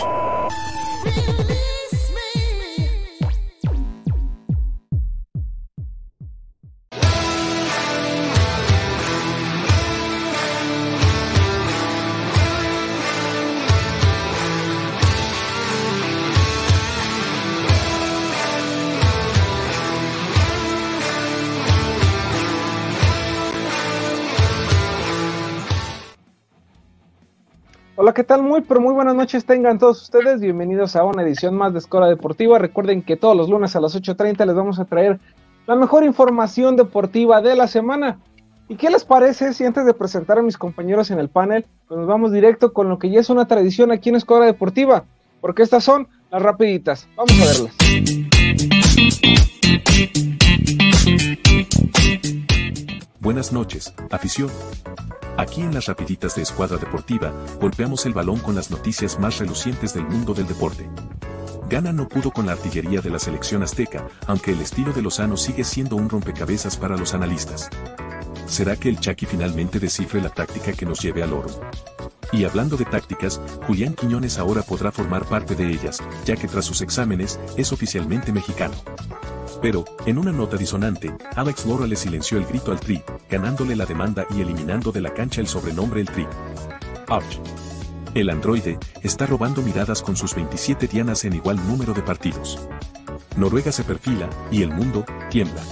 Really? ¿Qué tal? Muy, pero muy buenas noches tengan todos ustedes. Bienvenidos a una edición más de Escola Deportiva. Recuerden que todos los lunes a las 8.30 les vamos a traer la mejor información deportiva de la semana. ¿Y qué les parece si antes de presentar a mis compañeros en el panel, pues nos vamos directo con lo que ya es una tradición aquí en Escola Deportiva? Porque estas son las rapiditas. Vamos a verlas. Buenas noches, afición. Aquí en las rapiditas de Escuadra Deportiva, golpeamos el balón con las noticias más relucientes del mundo del deporte. Gana no pudo con la artillería de la selección azteca, aunque el estilo de Lozano sigue siendo un rompecabezas para los analistas. ¿Será que el Chucky finalmente descifre la táctica que nos lleve al oro? Y hablando de tácticas, Julián Quiñones ahora podrá formar parte de ellas, ya que tras sus exámenes, es oficialmente mexicano. Pero, en una nota disonante, Alex Lora le silenció el grito al Tri, ganándole la demanda y eliminando de la cancha el sobrenombre el Tri. Ouch. El androide está robando miradas con sus 27 dianas en igual número de partidos. Noruega se perfila y el mundo tiembla.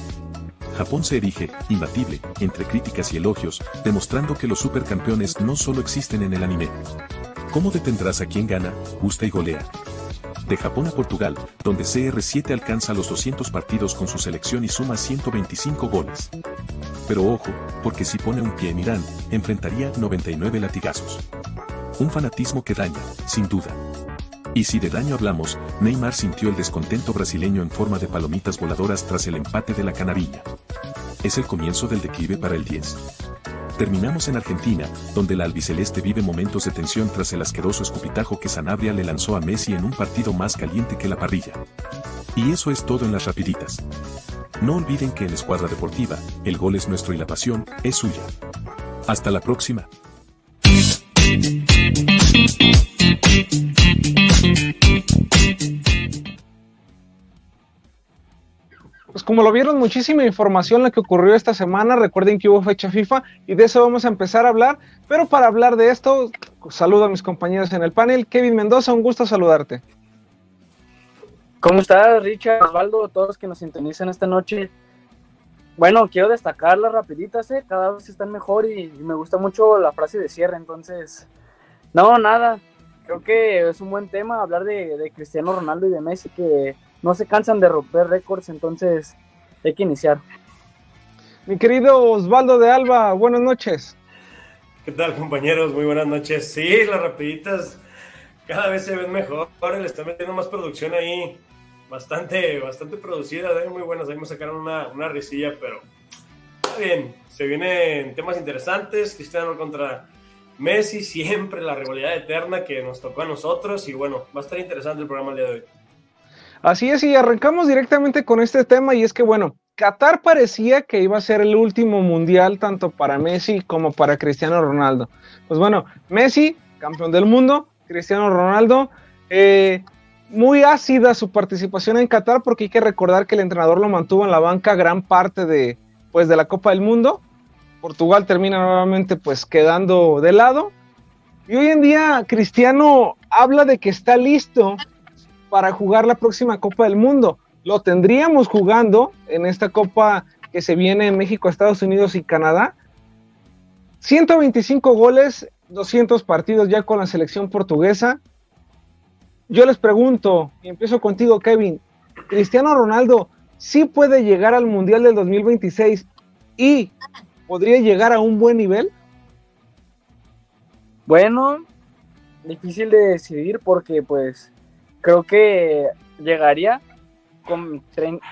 Japón se erige, imbatible, entre críticas y elogios, demostrando que los supercampeones no solo existen en el anime. ¿Cómo detendrás a quien gana, gusta y golea? De Japón a Portugal, donde CR7 alcanza los 200 partidos con su selección y suma 125 goles. Pero ojo, porque si pone un pie en Irán, enfrentaría 99 latigazos. Un fanatismo que daña, sin duda. Y si de daño hablamos, Neymar sintió el descontento brasileño en forma de palomitas voladoras tras el empate de la canarilla. Es el comienzo del declive para el 10. Terminamos en Argentina, donde la albiceleste vive momentos de tensión tras el asqueroso escupitajo que Sanabria le lanzó a Messi en un partido más caliente que la parrilla. Y eso es todo en las rapiditas. No olviden que en Escuadra Deportiva, el gol es nuestro y la pasión es suya. Hasta la próxima. Pues como lo vieron, muchísima información la que ocurrió esta semana. Recuerden que hubo fecha FIFA y de eso vamos a empezar a hablar. Pero para hablar de esto, saludo a mis compañeros en el panel. Kevin Mendoza, un gusto saludarte. ¿Cómo estás, Richard, Osvaldo, todos que nos sintonizan esta noche? Bueno, quiero destacar las rapiditas, ¿eh? cada vez están mejor y, y me gusta mucho la frase de cierre, entonces, no, nada, creo que es un buen tema hablar de, de Cristiano Ronaldo y de Messi, que no se cansan de romper récords, entonces hay que iniciar. Mi querido Osvaldo de Alba, buenas noches. ¿Qué tal compañeros? Muy buenas noches. Sí, las rapiditas cada vez se ven mejor, le están metiendo más producción ahí, bastante, bastante producida, ¿eh? muy buenas, ahí me sacaron una, una risilla, pero está bien, se vienen temas interesantes, Cristiano contra Messi, siempre la rivalidad eterna que nos tocó a nosotros y bueno, va a estar interesante el programa el día de hoy. Así es, y arrancamos directamente con este tema, y es que, bueno, Qatar parecía que iba a ser el último mundial tanto para Messi como para Cristiano Ronaldo. Pues bueno, Messi, campeón del mundo, Cristiano Ronaldo, eh, muy ácida su participación en Qatar porque hay que recordar que el entrenador lo mantuvo en la banca gran parte de, pues, de la Copa del Mundo. Portugal termina nuevamente pues quedando de lado. Y hoy en día Cristiano habla de que está listo para jugar la próxima Copa del Mundo. Lo tendríamos jugando en esta Copa que se viene en México, Estados Unidos y Canadá. 125 goles, 200 partidos ya con la selección portuguesa. Yo les pregunto, y empiezo contigo, Kevin, ¿Cristiano Ronaldo sí puede llegar al Mundial del 2026 y podría llegar a un buen nivel? Bueno, difícil de decidir porque pues creo que llegaría con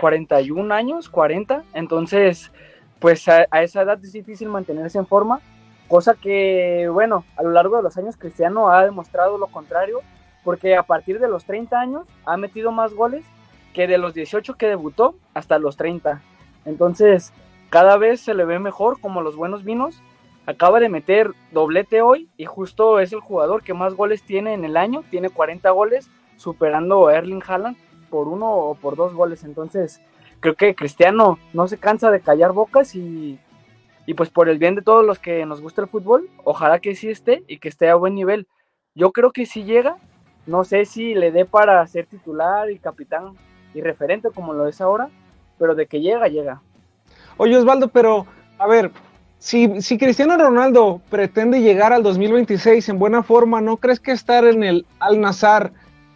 41 años, 40, entonces pues a, a, esa edad es difícil mantenerse en forma, cosa que bueno, a lo largo de los años Cristiano ha demostrado lo contrario, porque a partir de los 30 años ha metido más goles que de los 18 que debutó hasta los 30. Entonces, cada vez se le ve mejor como los buenos vinos acaba de meter doblete hoy y justo es el jugador que más goles tiene en el año, tiene 40 goles, superando a Erling Haaland por uno o por dos goles. Entonces, creo que Cristiano no se cansa de callar bocas y, y pues por el bien de todos los que nos gusta el fútbol, ojalá que sí esté y que esté a buen nivel. Yo creo que sí llega, no sé si le dé para ser titular y capitán y referente como lo es ahora, pero de que llega, llega. Oye Osvaldo, pero a ver, si, Cristiano Ronaldo pretende llegar al 2026 en buena forma, ¿no crees que estar en el Al Nazar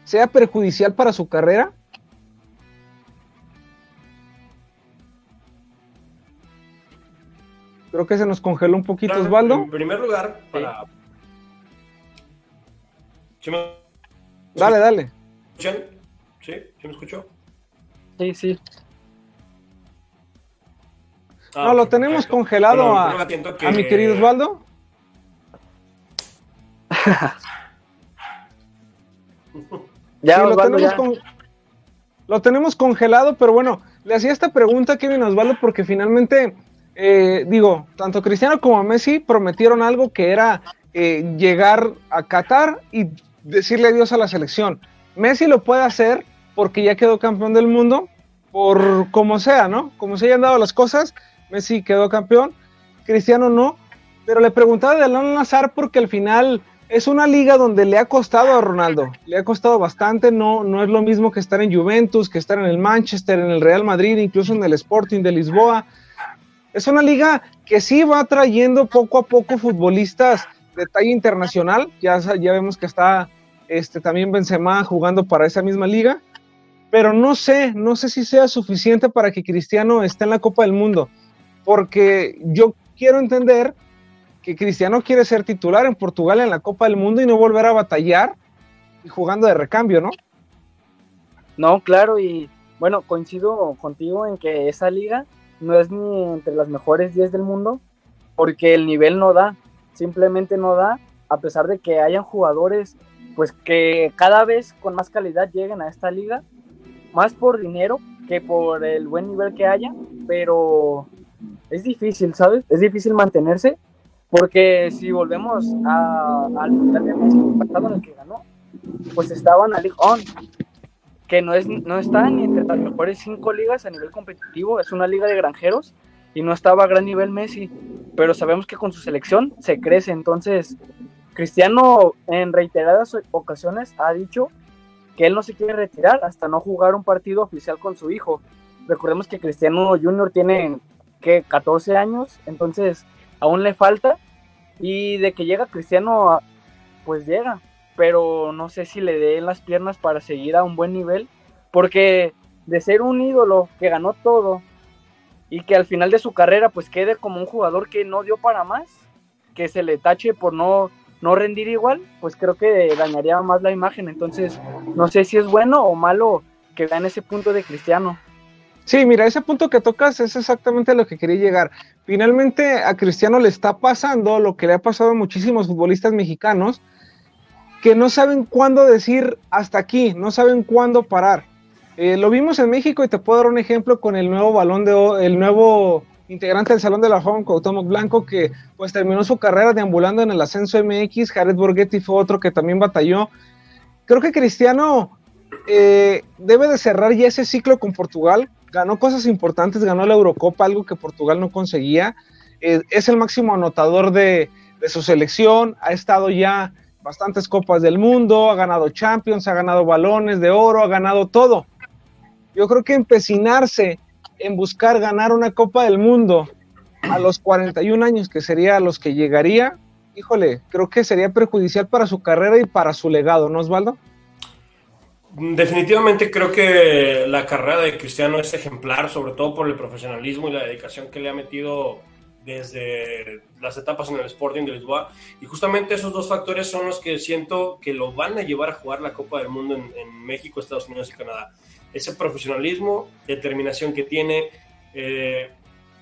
sea perjudicial para su carrera? Creo que se nos congeló un poquito, Osvaldo. En primer lugar, para. Dale, dale. ¿Sí? ¿Sí me escuchó? Sí, sí. Ah, no, lo tenemos congelado a, mi querido Osvaldo. ya, lo, tenemos lo tenemos congelado, pero bueno, le hacía esta pregunta a Kevin Osvaldo porque finalmente, eh, digo, tanto Cristiano como Messi prometieron algo que era eh, llegar a Qatar y decirle adiós a la selección. Messi lo puede hacer porque ya quedó campeón del mundo, por como sea, ¿no? Como se hayan dado las cosas, Messi quedó campeón, Cristiano no, pero le preguntaba de Alan Nazar porque al final es una liga donde le ha costado a Ronaldo, le ha costado bastante, no, no es lo mismo que estar en Juventus, que estar en el Manchester, en el Real Madrid, incluso en el Sporting de Lisboa. Es una liga que sí va trayendo poco a poco futbolistas de talla internacional, ya, ya vemos que está este, también Benzema jugando para esa misma liga, pero no sé, no sé si sea suficiente para que Cristiano esté en la Copa del Mundo porque yo quiero entender que Cristiano quiere ser titular en Portugal en la Copa del Mundo y no volver a batallar y jugando de recambio, ¿no? No, claro, y bueno, coincido contigo en que esa liga no es ni entre las mejores 10 del mundo, porque el nivel no da, simplemente no da, a pesar de que hayan jugadores pues que cada vez con más calidad lleguen a esta liga, más por dinero que por el buen nivel que haya, pero es difícil, ¿sabes? Es difícil mantenerse porque si volvemos al Mundial de México pasado en el que ganó, pues estaba la On, que no, es, no está ni entre las mejores cinco ligas a nivel competitivo, es una liga de granjeros y no estaba a gran nivel Messi, pero sabemos que con su selección se crece, entonces Cristiano en reiteradas ocasiones ha dicho que él no se quiere retirar hasta no jugar un partido oficial con su hijo. Recordemos que Cristiano Junior tiene que 14 años, entonces aún le falta. Y de que llega Cristiano, pues llega, pero no sé si le dé las piernas para seguir a un buen nivel, porque de ser un ídolo que ganó todo y que al final de su carrera pues quede como un jugador que no dio para más, que se le tache por no, no rendir igual, pues creo que dañaría más la imagen. Entonces, no sé si es bueno o malo que vean ese punto de Cristiano. Sí, mira, ese punto que tocas es exactamente a lo que quería llegar. Finalmente a Cristiano le está pasando lo que le ha pasado a muchísimos futbolistas mexicanos, que no saben cuándo decir hasta aquí, no saben cuándo parar. Eh, lo vimos en México y te puedo dar un ejemplo con el nuevo balón de el nuevo integrante del Salón de la Fama, Cuauhtémoc Blanco, que pues terminó su carrera deambulando en el ascenso MX. Jared Borghetti fue otro que también batalló. Creo que Cristiano eh, debe de cerrar ya ese ciclo con Portugal ganó cosas importantes, ganó la Eurocopa, algo que Portugal no conseguía. Eh, es el máximo anotador de, su selección, ha estado ya bastantes copas del mundo, ha ganado Champions, ha ganado balones de oro, ha ganado todo. Yo creo que empecinarse en buscar ganar una Copa del Mundo a los 41 años, que sería a los que llegaría, híjole, creo que sería perjudicial para su carrera y para su legado, ¿no, Osvaldo? Definitivamente creo que la carrera de Cristiano es ejemplar, sobre todo por el profesionalismo y la dedicación que le ha metido desde las etapas en el Sporting de Lisboa. Y justamente esos dos factores son los que siento que lo van a llevar a jugar la Copa del Mundo en, México, Estados Unidos y Canadá. Ese profesionalismo, determinación que tiene. Eh,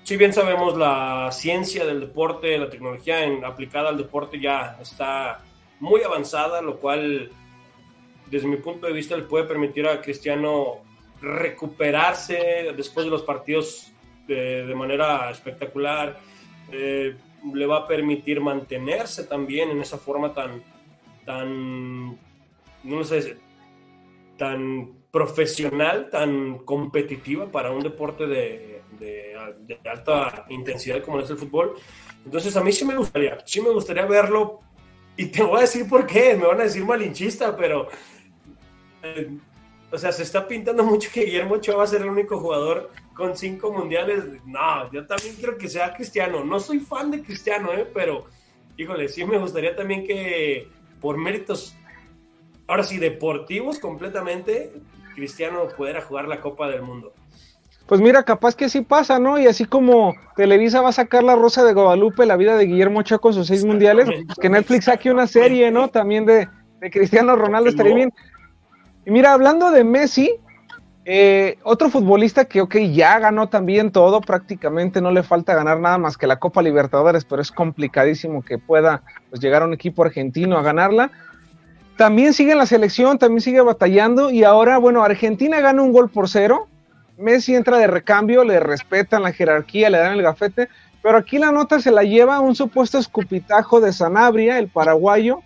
si bien sabemos la ciencia del deporte, la tecnología aplicada al deporte ya está muy avanzada, lo cual desde mi punto de vista, le puede permitir a Cristiano recuperarse después de los partidos de, manera espectacular, eh, le va a permitir mantenerse también en esa forma tan, tan, no sé, tan profesional, tan competitiva para un deporte de, de, alta intensidad como es el fútbol. Entonces a mí sí me gustaría, sí me gustaría verlo y te voy a decir por qué, me van a decir malinchista, pero eh, o sea, se está pintando mucho que Guillermo Ochoa va a ser el único jugador con cinco mundiales. No, yo también quiero que sea Cristiano. No soy fan de Cristiano, ¿eh? pero híjole, sí me gustaría también que por méritos, ahora sí, deportivos completamente, Cristiano pudiera jugar la Copa del Mundo. Pues mira, capaz que sí pasa, ¿no? Y así como Televisa va a sacar La Rosa de Guadalupe, la vida de Guillermo Ochoa con sus seis mundiales, que Netflix saque una serie, ¿no? También de, de Cristiano Ronaldo estaría bien. Y mira, hablando de Messi, eh, otro futbolista que, ok, ya ganó también todo, prácticamente no le falta ganar nada más que la Copa Libertadores, pero es complicadísimo que pueda pues, llegar a un equipo argentino a ganarla. También sigue en la selección, también sigue batallando y ahora, bueno, Argentina gana un gol por cero, Messi entra de recambio, le respetan la jerarquía, le dan el gafete, pero aquí la nota se la lleva un supuesto escupitajo de Sanabria, el paraguayo,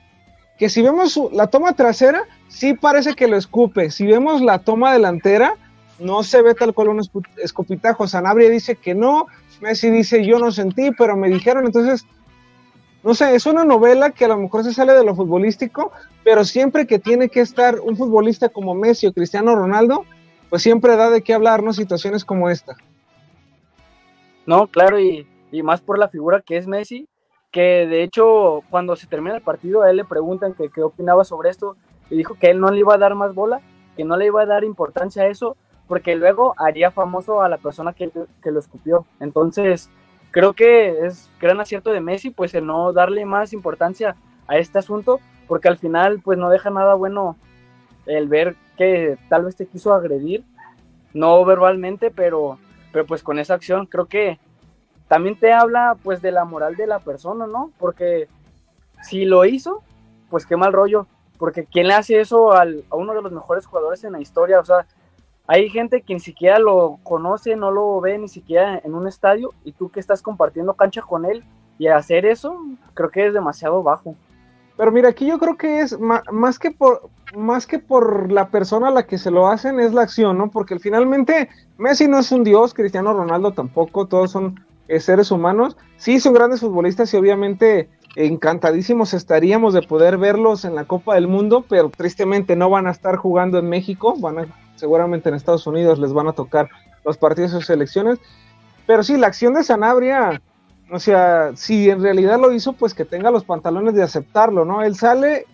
que si vemos la toma trasera, sí parece que lo escupe. Si vemos la toma delantera, no se ve tal cual un escupitajo. Sanabria dice que no, Messi dice yo no sentí, pero me dijeron, entonces, no sé, es una novela que a lo mejor se sale de lo futbolístico, pero siempre que tiene que estar un futbolista como Messi o Cristiano Ronaldo, pues siempre da de qué hablar, ¿no? Situaciones como esta. No, claro, y, y más por la figura que es Messi, que de hecho cuando se termina el partido a él le preguntan que qué opinaba sobre esto y dijo que él no le iba a dar más bola, que no le iba a dar importancia a eso, porque luego haría famoso a la persona que, que lo escupió. Entonces, creo que es gran acierto de Messi, pues el no darle más importancia a este asunto, porque al final, pues no deja nada bueno el ver que tal vez te quiso agredir, no verbalmente, pero, pero pues con esa acción creo que también te habla pues de la moral de la persona, ¿no? Porque si lo hizo, pues qué mal rollo, porque ¿quién le hace eso a uno de los mejores jugadores en la historia? O sea, hay gente que ni siquiera lo conoce, no lo ve ni siquiera en un estadio, y tú que estás compartiendo cancha con él, y hacer eso, creo que es demasiado bajo. Pero mira, aquí yo creo que es más que por más que por la persona a la que se lo hacen, es la acción, ¿no? Porque finalmente Messi no es un dios, Cristiano Ronaldo tampoco, todos son seres humanos. Sí, son grandes futbolistas y obviamente encantadísimos estaríamos de poder verlos en la Copa del Mundo, pero tristemente no van a estar jugando en México, van a, seguramente en Estados Unidos les van a tocar los partidos de sus selecciones. Pero sí, la acción de Sanabria, o sea, si en realidad lo hizo, pues que tenga los pantalones de aceptarlo, ¿no? Él sale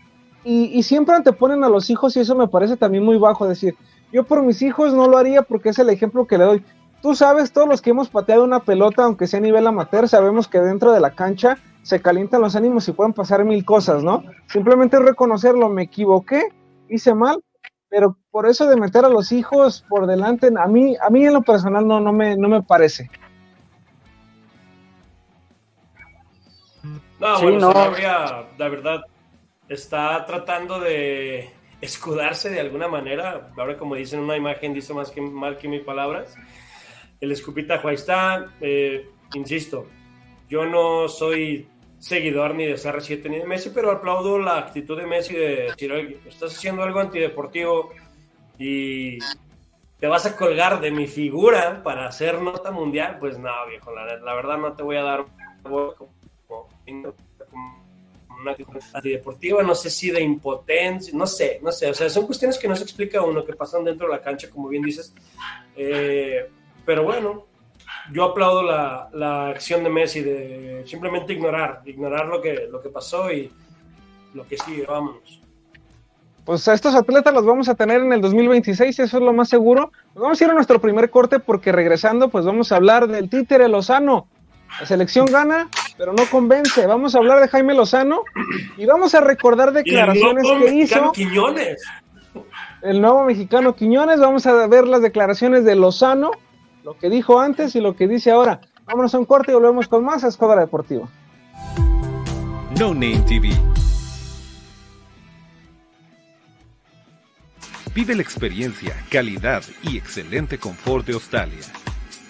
y siempre anteponen a los hijos y eso me parece también muy bajo, decir, yo por mis hijos no lo haría porque es el ejemplo que le doy tú sabes, todos los que hemos pateado una pelota, aunque sea a nivel amateur, sabemos que dentro de la cancha se calientan los ánimos y pueden pasar mil cosas, ¿no? Simplemente reconocerlo, me equivoqué, hice mal, pero por eso de meter a los hijos por delante, a mí, a mí en lo personal no, no, me, no me parece. No, bueno, no. la verdad, está tratando de escudarse de alguna manera. Ahora, como dicen, una imagen dice más que mal que mis palabras el escupitajo ahí está. Eh, insisto, yo no soy seguidor ni de CR7 ni de Messi, pero aplaudo la actitud de Messi de decir, oye, estás haciendo algo antideportivo y te vas a colgar de mi figura para hacer nota mundial, pues no, viejo, la, verdad no te voy a dar una antideportiva, no sé si de impotencia, no sé, no sé, o sea, son cuestiones que no se explica uno, que pasan dentro de la cancha, como bien dices, eh, pero bueno, yo aplaudo la, acción de Messi de simplemente ignorar, ignorar lo que, lo que pasó y lo que sigue, vámonos. Pues a estos atletas los vamos a tener en el 2026, eso es lo más seguro. vamos a ir a nuestro primer corte porque regresando, pues vamos a hablar del títere Lozano. La selección gana, pero no convence. Vamos a hablar de Jaime Lozano y vamos a recordar declaraciones que hizo. Quiñones. El nuevo mexicano Quiñones. Vamos a ver las declaraciones de Lozano lo que dijo antes y lo que dice ahora. Vámonos a un corte y volvemos con más a Escuadra Deportiva. No Name TV. Vive la experiencia, calidad y excelente confort de Australia.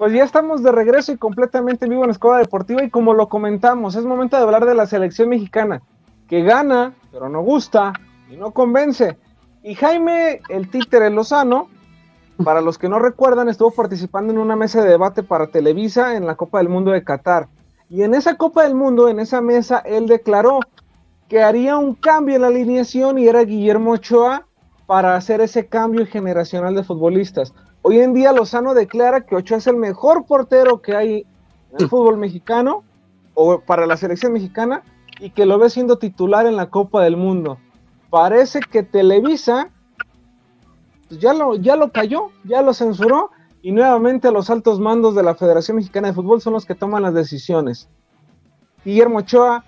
Pues ya estamos de regreso y completamente vivo en la Escuela Deportiva y como lo comentamos, es momento de hablar de la selección mexicana, que gana, pero no gusta y no convence. Y Jaime, el títere Lozano, para los que no recuerdan, estuvo participando en una mesa de debate para Televisa en la Copa del Mundo de Qatar. Y en esa Copa del Mundo, en esa mesa, él declaró que haría un cambio en la alineación y era Guillermo Ochoa para hacer ese cambio generacional de futbolistas. Hoy en día Lozano declara que Ochoa es el mejor portero que hay en el fútbol mexicano o para la selección mexicana y que lo ve siendo titular en la Copa del Mundo. Parece que Televisa pues, ya lo, ya lo cayó, ya lo censuró y nuevamente los altos mandos de la Federación Mexicana de Fútbol son los que toman las decisiones. Guillermo Ochoa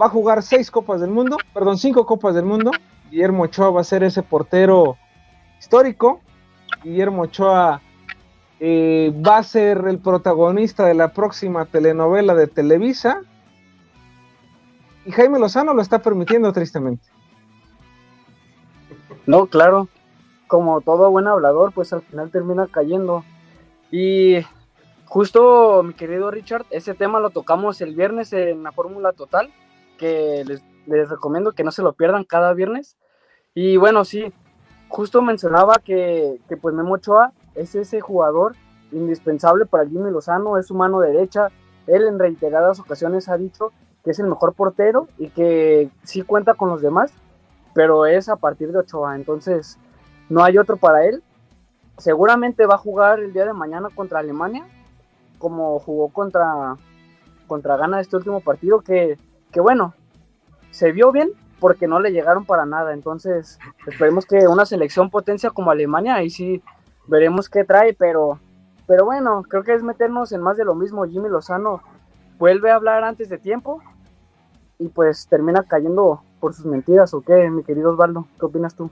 va a jugar seis Copas del Mundo, perdón, cinco Copas del Mundo. Guillermo Ochoa va a ser ese portero histórico Guillermo Ochoa eh, va a ser el protagonista de la próxima telenovela de Televisa. Y Jaime Lozano lo está permitiendo tristemente. No, claro. Como todo buen hablador, pues al final termina cayendo. Y justo, mi querido Richard, ese tema lo tocamos el viernes en la Fórmula Total, que les, les recomiendo que no se lo pierdan cada viernes. Y bueno, sí, justo mencionaba que, pues Memo Ochoa es ese jugador indispensable para Jimmy Lozano, es su mano derecha. Él en reiteradas ocasiones ha dicho que es el mejor portero y que sí cuenta con los demás, pero es a partir de Ochoa, entonces no hay otro para él. Seguramente va a jugar el día de mañana contra Alemania, como jugó contra, contra Ghana este último partido, que bueno, se vio bien, porque no le llegaron para nada. Entonces, esperemos que una selección potencia como Alemania, ahí sí veremos qué trae, pero, pero bueno, creo que es meternos en más de lo mismo. Jimmy Lozano vuelve a hablar antes de tiempo y pues termina cayendo por sus mentiras, ¿o qué, mi querido Osvaldo? ¿Qué opinas tú?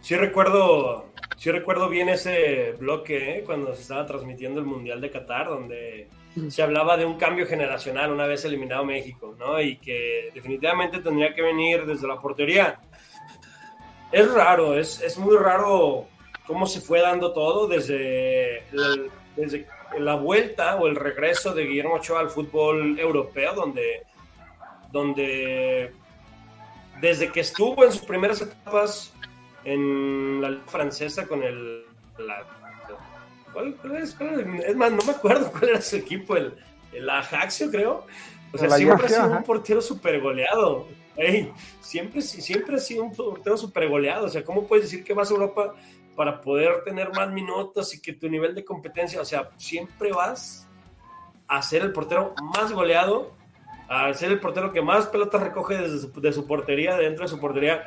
Sí recuerdo, sí recuerdo bien ese bloque ¿eh? cuando se estaba transmitiendo el Mundial de Qatar, donde se hablaba de un cambio generacional una vez eliminado México, ¿no? Y que definitivamente tendría que venir desde la portería. Es raro, es, es muy raro cómo se fue dando todo desde, desde la vuelta o el regreso de Guillermo Ochoa al fútbol europeo, donde, donde desde que estuvo en sus primeras etapas en la francesa con el, ¿Cuál, es, es, más, no me acuerdo cuál era su equipo, el, el Ajaxio, creo. O sea, siempre ha sido un portero súper goleado. siempre, siempre ha sido un portero súper goleado. O sea, ¿cómo puedes decir que vas a Europa para poder tener más minutos y que tu nivel de competencia, o sea, siempre vas a ser el portero más goleado a ser el portero que más pelotas recoge de su portería, dentro de su portería.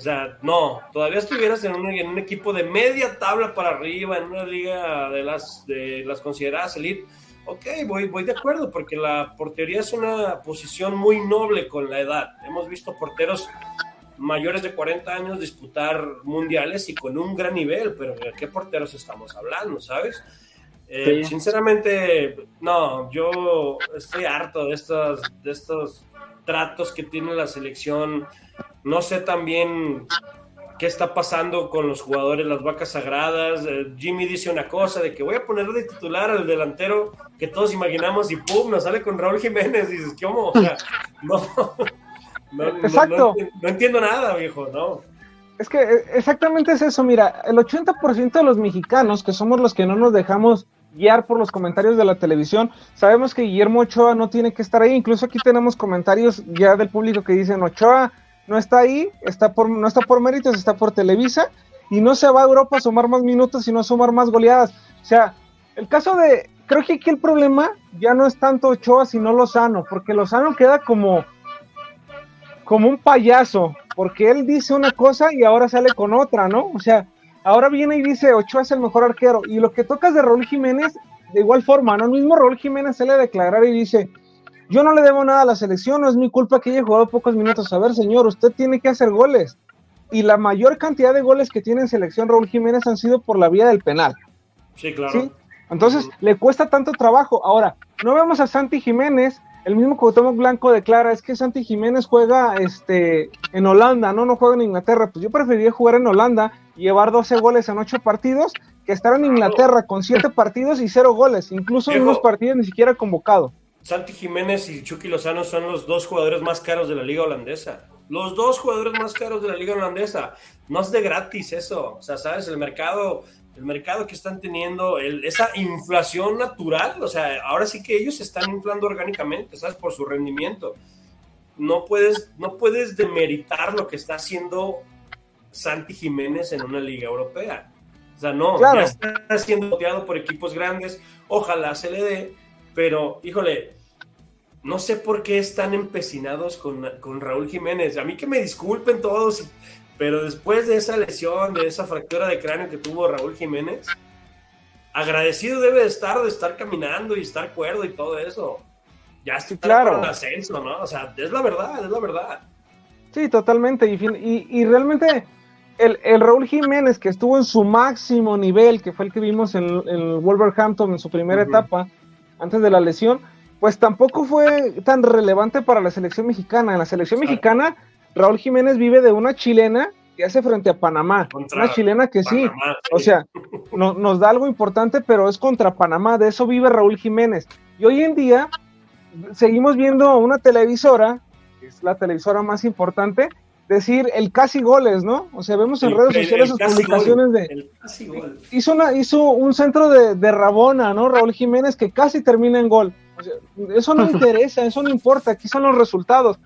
O sea, no, todavía estuvieras en un, en un, equipo de media tabla para arriba, en una liga de las, de las consideradas elite. Ok, voy, voy de acuerdo, porque la portería es una posición muy noble con la edad. Hemos visto porteros mayores de 40 años disputar mundiales y con un gran nivel, pero ¿de qué porteros estamos hablando, sabes? Eh, sinceramente, no, yo estoy harto de estos, de estos tratos que tiene la selección. No sé también qué está pasando con los jugadores, las vacas sagradas. Eh, Jimmy dice una cosa de que voy a poner de titular al delantero que todos imaginamos y pum, nos sale con Raúl Jiménez. Y dices, ¿cómo? O sea, no. No, Exacto. No, entiendo nada, viejo, no. Es que eh, exactamente es eso, mira, el 80% de los mexicanos, que somos los que no nos dejamos guiar por los comentarios de la televisión, sabemos que Guillermo Ochoa no tiene que estar ahí, incluso aquí tenemos comentarios ya del público que dicen Ochoa no está ahí, está por, no está por méritos, está por Televisa, y no se va a Europa a sumar más minutos, sino a sumar más goleadas. O sea, el caso de, creo que aquí el problema ya no es tanto Ochoa, sino Lozano, porque Lozano queda como como un payaso, porque él dice una cosa y ahora sale con otra, ¿no? O sea, ahora viene y dice Ochoa es el mejor arquero. Y lo que tocas de Raúl Jiménez, de igual forma, ¿no? El mismo Raúl Jiménez sale a declarar y dice, yo no le debo nada a la selección, no es mi culpa que haya jugado pocos minutos. A ver, señor, usted tiene que hacer goles. Y la mayor cantidad de goles que tiene en selección Raúl Jiménez han sido por la vía del penal. Sí, claro. Entonces, le cuesta tanto trabajo. Ahora, no vemos a Santi Jiménez el mismo Cuauhtémoc Blanco declara, es que Santi Jiménez juega este, en Holanda, no, no juega en Inglaterra. Pues yo preferiría jugar en Holanda y llevar 12 goles en 8 partidos que estar en Inglaterra con 7 partidos y 0 goles, incluso en unos partidos ni siquiera convocado. Santi Jiménez y Chucky Lozano son los dos jugadores más caros de la liga holandesa. Los dos jugadores más caros de la liga holandesa. No es de gratis eso. O sea, sabes, el mercado el mercado que están teniendo, esa inflación natural, o sea, ahora sí que ellos se están inflando orgánicamente, ¿sabes? Por su rendimiento. No puedes, no puedes demeritar lo que está haciendo Santi Jiménez en una liga europea. O sea, no, ya está siendo boteado por equipos grandes, ojalá se le dé, pero híjole, no sé por qué están empecinados con, con Raúl Jiménez. A mí que me disculpen todos pero después de esa lesión, de esa fractura de cráneo que tuvo Raúl Jiménez, agradecido debe de estar de estar caminando y estar cuerdo y todo eso. Ya está claro. en ascenso, ¿no? O sea, es la verdad, es la verdad. Sí, totalmente. Y, y, realmente el, el, Raúl Jiménez que estuvo en su máximo nivel, que fue el que vimos en, en Wolverhampton en su primera etapa, antes de la lesión, pues tampoco fue tan relevante para la selección mexicana. En la selección mexicana Raúl Jiménez vive de una chilena que hace frente a Panamá. una chilena que sí, o sea, nos da algo importante, pero es contra Panamá. De eso vive Raúl Jiménez. Y hoy en día seguimos viendo una televisora, que es la televisora más importante, decir el casi goles, ¿no? O sea, vemos en redes sociales sus publicaciones de... Hizo, una, hizo un centro de, de, Rabona, ¿no? Raúl Jiménez que casi termina en gol. eso no interesa, eso no importa, aquí son los resultados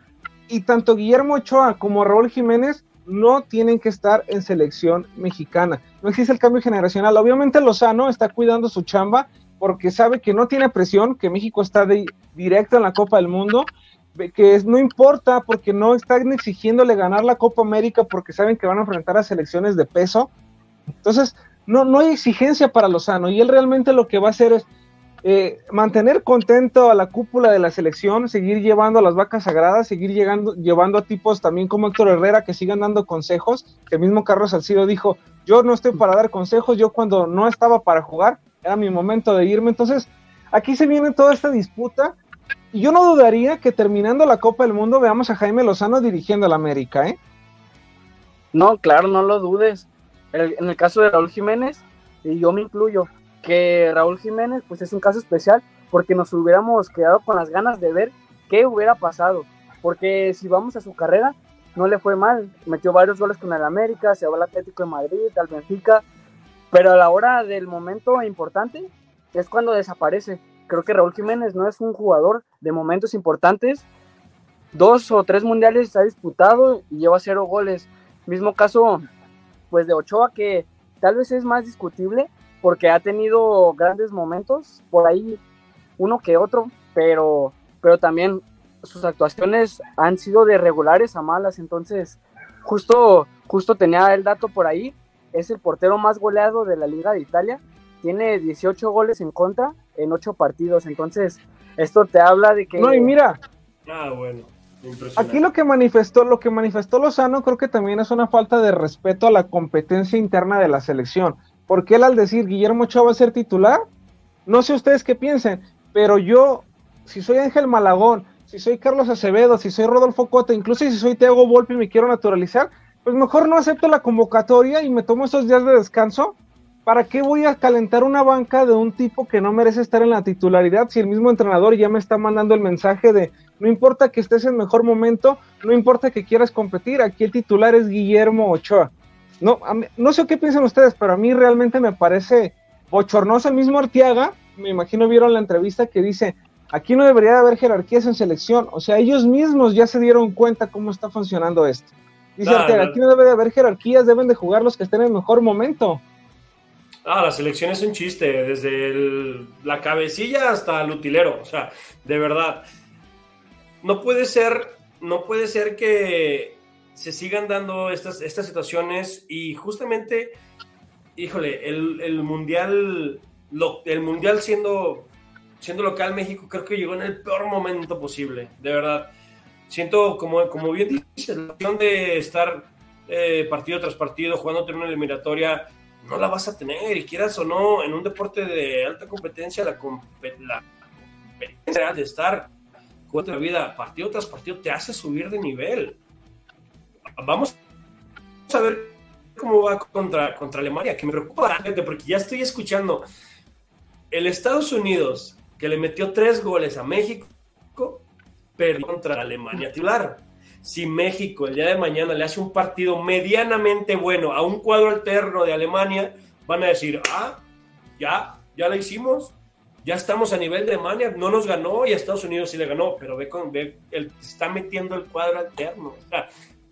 y tanto Guillermo Ochoa como Raúl Jiménez no tienen que estar en selección mexicana. No existe el cambio generacional. Obviamente Lozano está cuidando su chamba porque sabe que no tiene presión, que México está de, directo en la Copa del Mundo, que no importa porque no están exigiéndole ganar la Copa América porque saben que van a enfrentar a selecciones de peso. Entonces, no, no hay exigencia para Lozano y él realmente lo que va a hacer es eh, mantener contento a la cúpula de la selección, seguir llevando a las vacas sagradas, seguir llegando, llevando a tipos también como Héctor Herrera que sigan dando consejos, el mismo Carlos Salcido dijo, yo no estoy para dar consejos, yo cuando no estaba para jugar, era mi momento de irme, entonces aquí se viene toda esta disputa, yo no dudaría que terminando la Copa del Mundo veamos a Jaime Lozano dirigiendo a la América, ¿eh? No, claro, no lo dudes. en el caso de Raúl Jiménez, y yo me incluyo, que Raúl Jiménez pues es un caso especial porque nos hubiéramos quedado con las ganas de ver qué hubiera pasado, porque si vamos a su carrera no le fue mal, metió varios goles con el América, se va al Atlético de Madrid, al Benfica, pero a la hora del momento importante es cuando desaparece. Creo que Raúl Jiménez no es un jugador de momentos importantes, dos o tres mundiales ha disputado y lleva cero goles. Mismo caso pues de Ochoa que tal vez es más discutible, porque ha tenido grandes momentos, por ahí uno que otro, pero, pero también sus actuaciones han sido de regulares a malas, entonces justo, justo tenía el dato por ahí, es el portero más goleado de la Liga de Italia, tiene 18 goles en contra en 8 partidos, entonces esto te habla de que... No, y mira, Ah, bueno. Aquí lo que manifestó, lo que manifestó Lozano, creo que también es una falta de respeto a la competencia interna de la selección. Porque él al decir Guillermo Ochoa va a ser titular, no sé ustedes qué piensen, pero yo, si soy Ángel Malagón, si soy Carlos Acevedo, si soy Rodolfo Cota, incluso si soy Thiago Volpi y me quiero naturalizar, pues mejor no acepto la convocatoria y me tomo esos días de descanso. ¿Para qué voy a calentar una banca de un tipo que no merece estar en la titularidad si el mismo entrenador ya me está mandando el mensaje de no importa que estés en mejor momento, no importa que quieras competir, aquí el titular es Guillermo Ochoa. No, no sé qué piensan ustedes, pero a mí realmente me parece bochornoso el mismo Arteaga, me imagino vieron la entrevista que dice, aquí no debería de haber jerarquías en selección, o sea, ellos mismos ya se dieron cuenta cómo está funcionando esto. Dice Arteaga, aquí no debe de haber jerarquías, deben de jugar los que estén en mejor momento. Ah, la selección es un chiste, desde la cabecilla hasta el utilero, o sea, de verdad no puede ser, no puede ser que se sigan dando estas, estas situaciones y justamente, híjole, el, mundial, el mundial siendo, siendo local México creo que llegó en el peor momento posible, de verdad. Siento, como, como bien dices, la opción de estar eh, partido tras partido jugando en una eliminatoria, no la vas a tener, y quieras o no, en un deporte de alta competencia, la, la competencia de estar la vida, partido tras partido, te hace subir de nivel. Vamos a ver cómo va contra, contra Alemania, que me preocupa gente, porque ya estoy escuchando el Estados Unidos, que le metió tres goles a México, perdió contra Alemania titular. Si México el día de mañana le hace un partido medianamente bueno a un cuadro alterno de Alemania, van a decir, ah, ya, ya lo hicimos, ya estamos a nivel de Alemania, no nos ganó y a Estados Unidos sí le ganó, pero ve, con, ve el, está metiendo el cuadro alterno.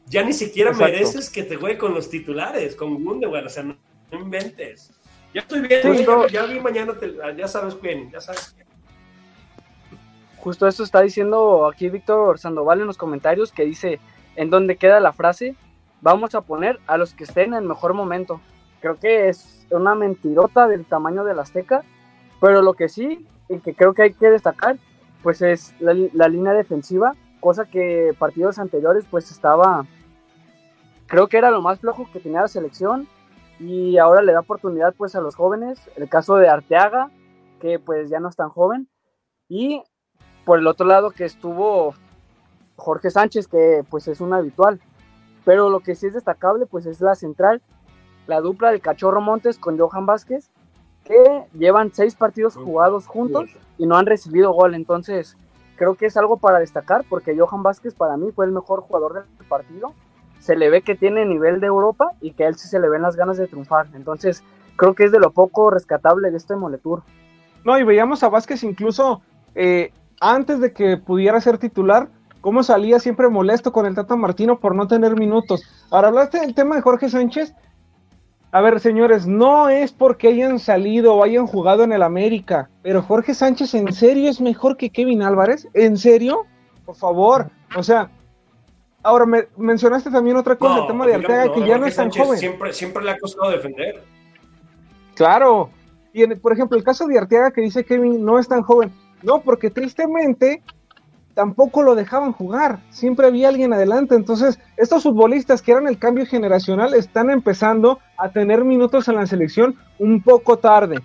Ya ni siquiera mereces que te juegue con los titulares, con Gundogan, o sea, no, inventes. Ya estoy viendo, ya, vi mañana, ya sabes quién, ya sabes Justo eso está diciendo aquí Víctor Sandoval en los comentarios que dice, en donde queda la frase, vamos a poner a los que estén en el mejor momento. Creo que es una mentirota del tamaño del Azteca pero lo que sí, y que creo que hay que destacar, pues es la, línea defensiva, cosa que partidos anteriores pues estaba, creo que era lo más flojo que tenía la selección y ahora le da oportunidad pues a los jóvenes, el caso de Arteaga, que pues ya no es tan joven, y por el otro lado que estuvo Jorge Sánchez, que pues es un habitual, pero lo que sí es destacable pues es la central, la dupla del Cachorro Montes con Johan Vázquez, que llevan seis partidos jugados juntos y no han recibido gol. Entonces, creo que es algo para destacar porque Johan Vázquez para mí fue el mejor jugador del partido. Se le ve que tiene nivel de Europa y que a él sí se le ven las ganas de triunfar. Entonces, creo que es de lo poco rescatable de este Moletour. No, y veíamos a Vázquez incluso eh, antes de que pudiera ser titular, cómo salía siempre molesto con el Tata Martino por no tener minutos. Ahora hablaste del tema de Jorge Sánchez a ver, señores, no es porque hayan salido o hayan jugado en el América, pero Jorge Sánchez, ¿en serio es mejor que Kevin Álvarez? ¿En serio? Por favor. O sea, ahora me mencionaste también otra cosa, el tema de Arteaga, que ya no es tan joven. Siempre, siempre le ha costado defender. Claro. Y por ejemplo, el caso de Arteaga que dice Kevin no es tan joven. No, porque tristemente tampoco lo dejaban jugar, siempre había alguien adelante, entonces estos futbolistas que eran el cambio generacional están empezando a tener minutos en la selección un poco tarde.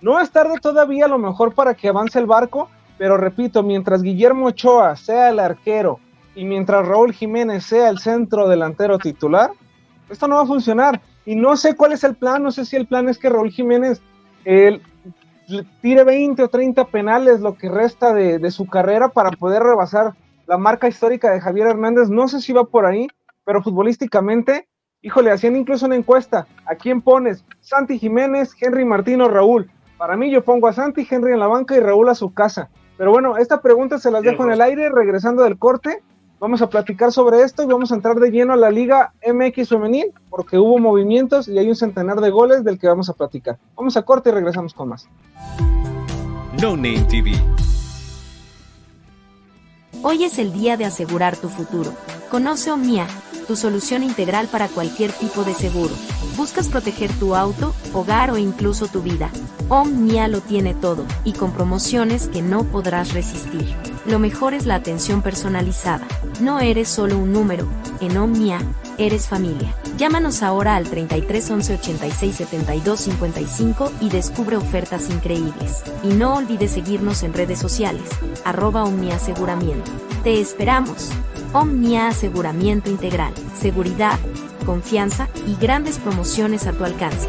No es tarde todavía a lo mejor para que avance el barco, pero repito, mientras Guillermo Ochoa sea el arquero y mientras Raúl Jiménez sea el centro delantero titular, esto no va a funcionar. Y no sé cuál es el plan, no sé si el plan es que Raúl Jiménez el tire 20 o 30 penales lo que resta de, su carrera para poder rebasar la marca histórica de Javier Hernández. No sé si va por ahí, pero futbolísticamente, híjole, hacían incluso una encuesta. ¿A quién pones? Santi Jiménez, Henry Martino, Raúl. Para mí yo pongo a Santi, Henry en la banca y Raúl a su casa. Pero bueno, esta pregunta se las dejo en el aire, regresando del corte. Vamos a platicar sobre esto y vamos a entrar de lleno a la Liga MX Femenil, porque hubo movimientos y hay un centenar de goles del que vamos a platicar. Vamos a corte y regresamos con más. No Name TV Hoy es el día de asegurar tu futuro. Conoce Omnia, tu solución integral para cualquier tipo de seguro. ¿Buscas proteger tu auto, hogar o incluso tu vida? Omnia lo tiene todo, y con promociones que no podrás resistir. Lo mejor es la atención personalizada. No eres solo un número, en Omnia, eres familia. Llámanos ahora al 33 11 86 72 55 y descubre ofertas increíbles. Y no olvides seguirnos en redes sociales, arroba Omnia Aseguramiento. Te esperamos. Omnia Aseguramiento Integral, seguridad, confianza y grandes promociones a tu alcance.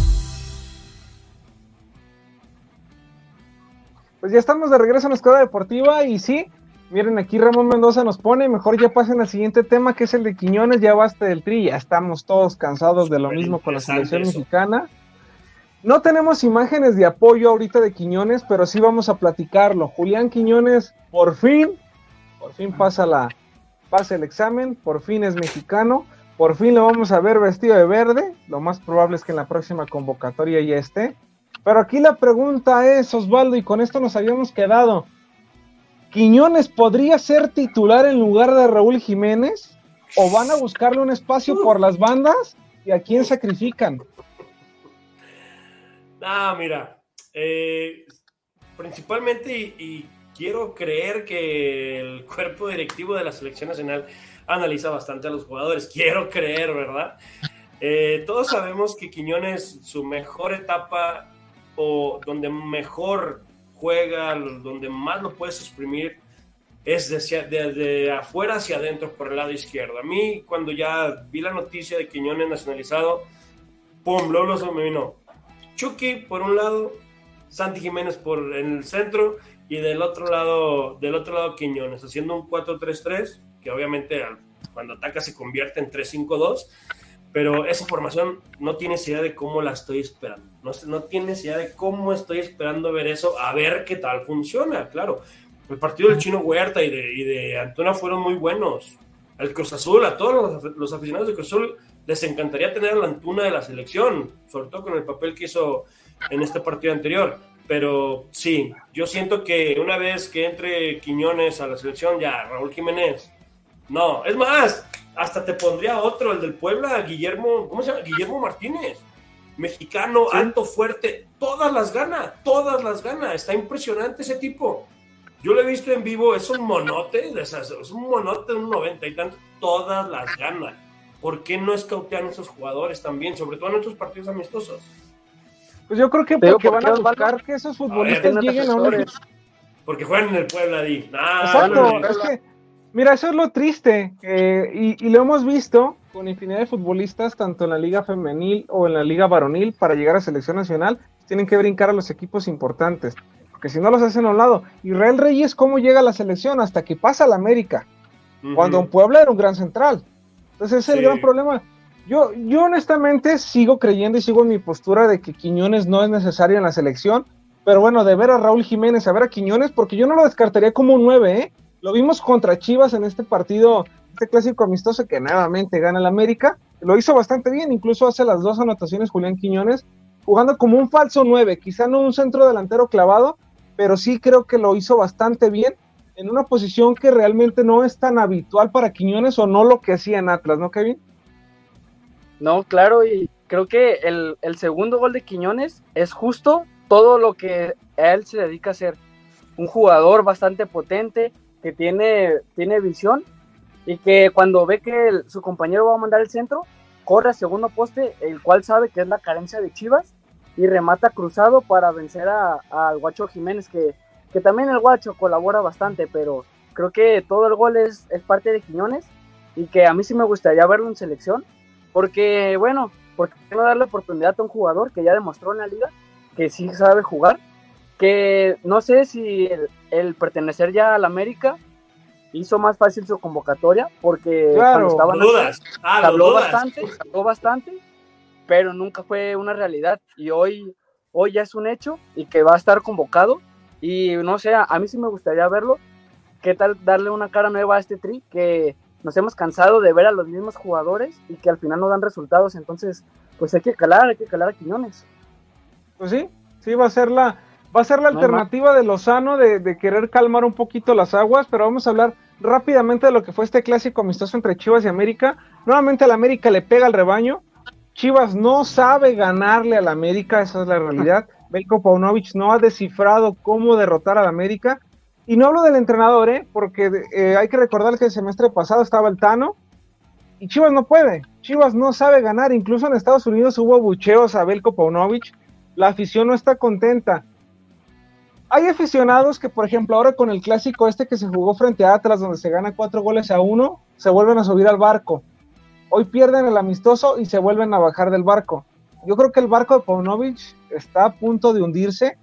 Pues ya estamos de regreso en la Escuela Deportiva y sí, miren aquí Ramón Mendoza nos pone, mejor ya pasen al siguiente tema que es el de Quiñones, ya basta del tri, ya estamos todos cansados de lo mismo con la selección mexicana. No tenemos imágenes de apoyo ahorita de Quiñones, pero sí vamos a platicarlo. Julián Quiñones, por fin, por fin pasa la, pasa el examen, por fin es mexicano, por fin lo vamos a ver vestido de verde, lo más probable es que en la próxima convocatoria ya esté. Pero aquí la pregunta es, Osvaldo, y con esto nos habíamos quedado. ¿Quiñones podría ser titular en lugar de Raúl Jiménez? ¿O van a buscarle un espacio por las bandas? ¿Y a quién sacrifican? Ah, mira, eh, principalmente, y, quiero creer que el cuerpo directivo de la selección nacional analiza bastante a los jugadores. Quiero creer, ¿verdad? Eh, todos sabemos que Quiñones, su mejor etapa o donde mejor juega, donde más lo puedes exprimir, es desde, de, afuera hacia adentro por el lado izquierdo. A mí, cuando ya vi la noticia de Quiñones nacionalizado, pum, luego se me vino Chucky por un lado, Santi Jiménez por en el centro y del otro lado, del otro lado Quiñones, haciendo un 4-3-3, que obviamente cuando ataca se convierte en 3-5-2 pero esa formación no tienes idea de cómo la estoy esperando. No, no tienes idea de cómo estoy esperando ver eso, a ver qué tal funciona, claro. El partido del Chino Huerta y de, y de Antona fueron muy buenos. El Cruz Azul, a todos los, los, aficionados de Cruz Azul les encantaría tener a la Antuna de la selección, sobre todo con el papel que hizo en este partido anterior. Pero sí, yo siento que una vez que entre Quiñones a la selección, ya Raúl Jiménez, no, es más, hasta te pondría otro, el del Puebla, Guillermo, ¿cómo se llama? Guillermo Martínez. Mexicano, alto, fuerte, todas las gana, todas las gana. Está impresionante ese tipo. Yo lo he visto en vivo, es un monote, es un monote de un noventa y tantos, todas las gana. ¿Por qué no escautean esos jugadores también, sobre todo en estos partidos amistosos? Pues yo creo que porque van a buscar que esos futbolistas lleguen a un... Porque juegan en el Puebla, Di. Exacto, es que Mira, eso es lo triste, eh, y, lo hemos visto con infinidad de futbolistas, tanto en la liga femenil o en la liga varonil, para llegar a selección nacional, tienen que brincar a los equipos importantes, porque si no los hacen a un lado. Israel Reyes, ¿cómo llega a la selección? Hasta que pasa a la América, cuando en Puebla era un gran central. Entonces ese es el gran problema. Yo, yo honestamente sigo creyendo y sigo en mi postura de que Quiñones no es necesario en la selección, pero bueno, de ver a Raúl Jiménez, a ver a Quiñones, porque yo no lo descartaría como un 9, ¿eh? Lo vimos contra Chivas en este partido, este clásico amistoso que nuevamente gana el América. Lo hizo bastante bien, incluso hace las dos anotaciones Julián Quiñones. jugando como un falso 9, quizá no un centro delantero clavado, pero sí creo que lo hizo bastante bien en una posición que realmente no es tan habitual para Quiñones o no lo que hacía en Atlas, ¿no, Kevin? No, claro, y creo que el, el segundo gol de Quiñones es justo todo lo que él se dedica a hacer. Un jugador bastante potente, que tiene, tiene visión y que cuando ve que su compañero va a mandar el centro, corre al segundo poste, el cual sabe que es la carencia de Chivas y remata cruzado para vencer al Guacho Jiménez, que, que, también el Guacho colabora bastante, pero creo que todo el gol es, es parte de Quiñones y que a mí sí me gustaría verlo en selección, porque bueno, ¿por qué no darle oportunidad a un jugador que ya demostró en la liga que sí sabe jugar? Que no sé si el, pertenecer ya al América hizo más fácil su convocatoria, porque cuando estaban dudas. Ah, habló bastante, habló bastante, pero nunca fue una realidad. Y hoy, hoy ya es un hecho y que va a estar convocado. Y no sé, a mí sí me gustaría verlo. ¿Qué tal darle una cara nueva a este tri? Que nos hemos cansado de ver a los mismos jugadores y que al final no dan resultados. Entonces, pues hay que calar, hay que calar a Quiñones. Pues sí, sí va a ser la, va a ser la alternativa de Lozano de, de, querer calmar un poquito las aguas, pero vamos a hablar rápidamente de lo que fue este clásico amistoso entre Chivas y América. Nuevamente al América le pega al rebaño. Chivas no sabe ganarle al América, esa es la realidad. Belko Paunovic no ha descifrado cómo derrotar al América y no hablo del entrenador, ¿eh? porque eh, hay que recordar que el semestre pasado estaba el Tano y Chivas no puede. Chivas no sabe ganar. Incluso en Estados Unidos hubo bucheos a Belko Paunovic. La afición no está contenta. Hay aficionados que, por ejemplo, ahora con el clásico este que se jugó frente a Atlas, donde se gana cuatro goles a uno, se vuelven a subir al barco. Hoy pierden el amistoso y se vuelven a bajar del barco. Yo creo que el barco de Paunovic está a punto de hundirse.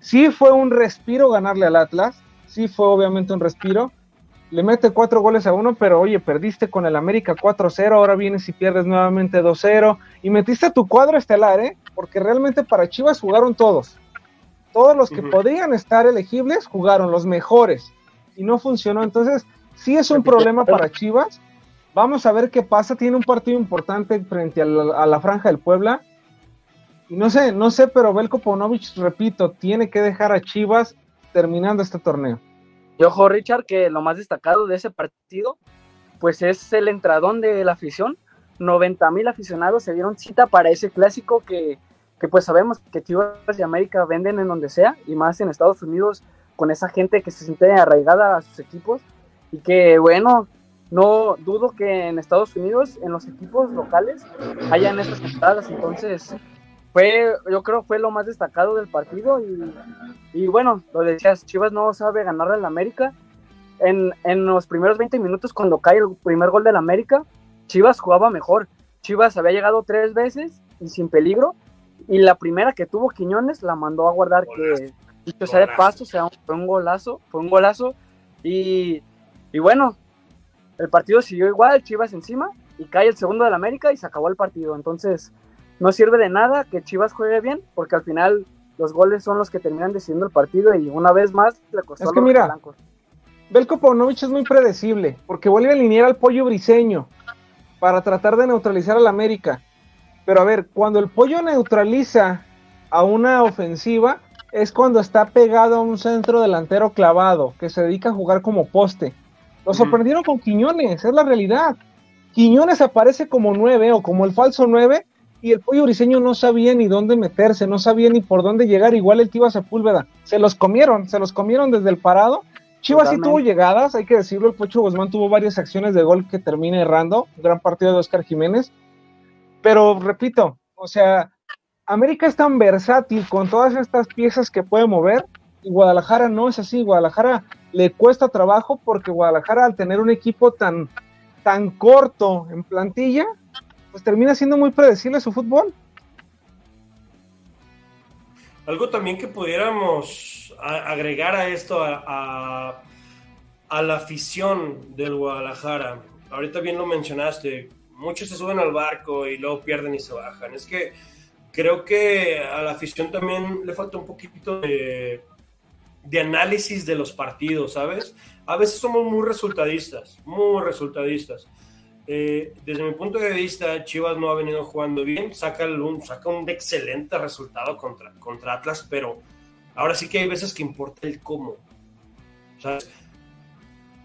Sí fue un respiro ganarle al Atlas, sí fue obviamente un respiro. Le mete cuatro goles a uno, pero oye, perdiste con el América 4-0, ahora vienes y pierdes nuevamente 2-0. Y metiste tu cuadro estelar, ¿eh? Porque realmente para Chivas jugaron todos. Todos los que podían estar elegibles jugaron, los mejores. Y no funcionó. Entonces, sí es un problema para Chivas. Vamos a ver qué pasa. Tiene un partido importante frente a la, a la Franja del Puebla. Y no sé, no sé, pero Belko Ponovich, repito, tiene que dejar a Chivas terminando este torneo. Y ojo, Richard, que lo más destacado de ese partido, pues es el entradón de la afición. 90 mil aficionados se dieron cita para ese clásico que, que, pues sabemos que Chivas y América venden en donde sea, y más en Estados Unidos, con esa gente que se siente arraigada a sus equipos, y que bueno, no dudo que en Estados Unidos, en los equipos locales, hayan estas entradas, entonces fue, yo creo fue lo más destacado del partido y, y bueno, lo decías, Chivas no sabe ganarle al América. En, en, los primeros 20 minutos, cuando cae el primer gol del América, Chivas jugaba mejor. Chivas había llegado tres veces y sin peligro. Y la primera que tuvo Quiñones la mandó a guardar, que dicho sea de paso, sea, fue un golazo, fue un golazo. Y, y bueno, el partido siguió igual, Chivas encima, y cae el segundo del América y se acabó el partido. Entonces, no sirve de nada que Chivas juegue bien, porque al final los goles son los que terminan decidiendo el partido y una vez más le costó es que mira, blancos. Belko Paunovic es muy predecible, porque vuelve a alinear al pollo briseño para tratar de neutralizar al América. Pero a ver, cuando el pollo neutraliza a una ofensiva, es cuando está pegado a un centro delantero clavado, que se dedica a jugar como poste. Lo sorprendieron con Quiñones, es la realidad. Quiñones aparece como nueve o como el falso nueve y el pollo briseño no sabía ni dónde meterse, no sabía ni por dónde llegar, igual el Tiva Sepúlveda, se los comieron, se los comieron desde el parado. Chivas sí tuvo llegadas, hay que decirlo, el Pocho Guzmán tuvo varias acciones de gol que termina errando, gran partido de Oscar Jiménez, pero repito, o sea, América es tan versátil con todas estas piezas que puede mover, y Guadalajara no es así, Guadalajara le cuesta trabajo porque Guadalajara al tener un equipo tan, tan corto en plantilla, pues termina siendo muy predecible su fútbol. Algo también que pudiéramos agregar a esto, a, a, la afición del Guadalajara. Ahorita bien lo mencionaste, muchos se suben al barco y luego pierden y se bajan. Es que creo que a la afición también le falta un poquito de, de análisis de los partidos, ¿sabes? A veces somos muy resultadistas, muy resultadistas. eh, desde mi punto de vista, Chivas no ha venido jugando bien, saca un, saca un excelente resultado contra, contra Atlas, pero ahora sí que hay veces que importa el cómo. ¿sabes?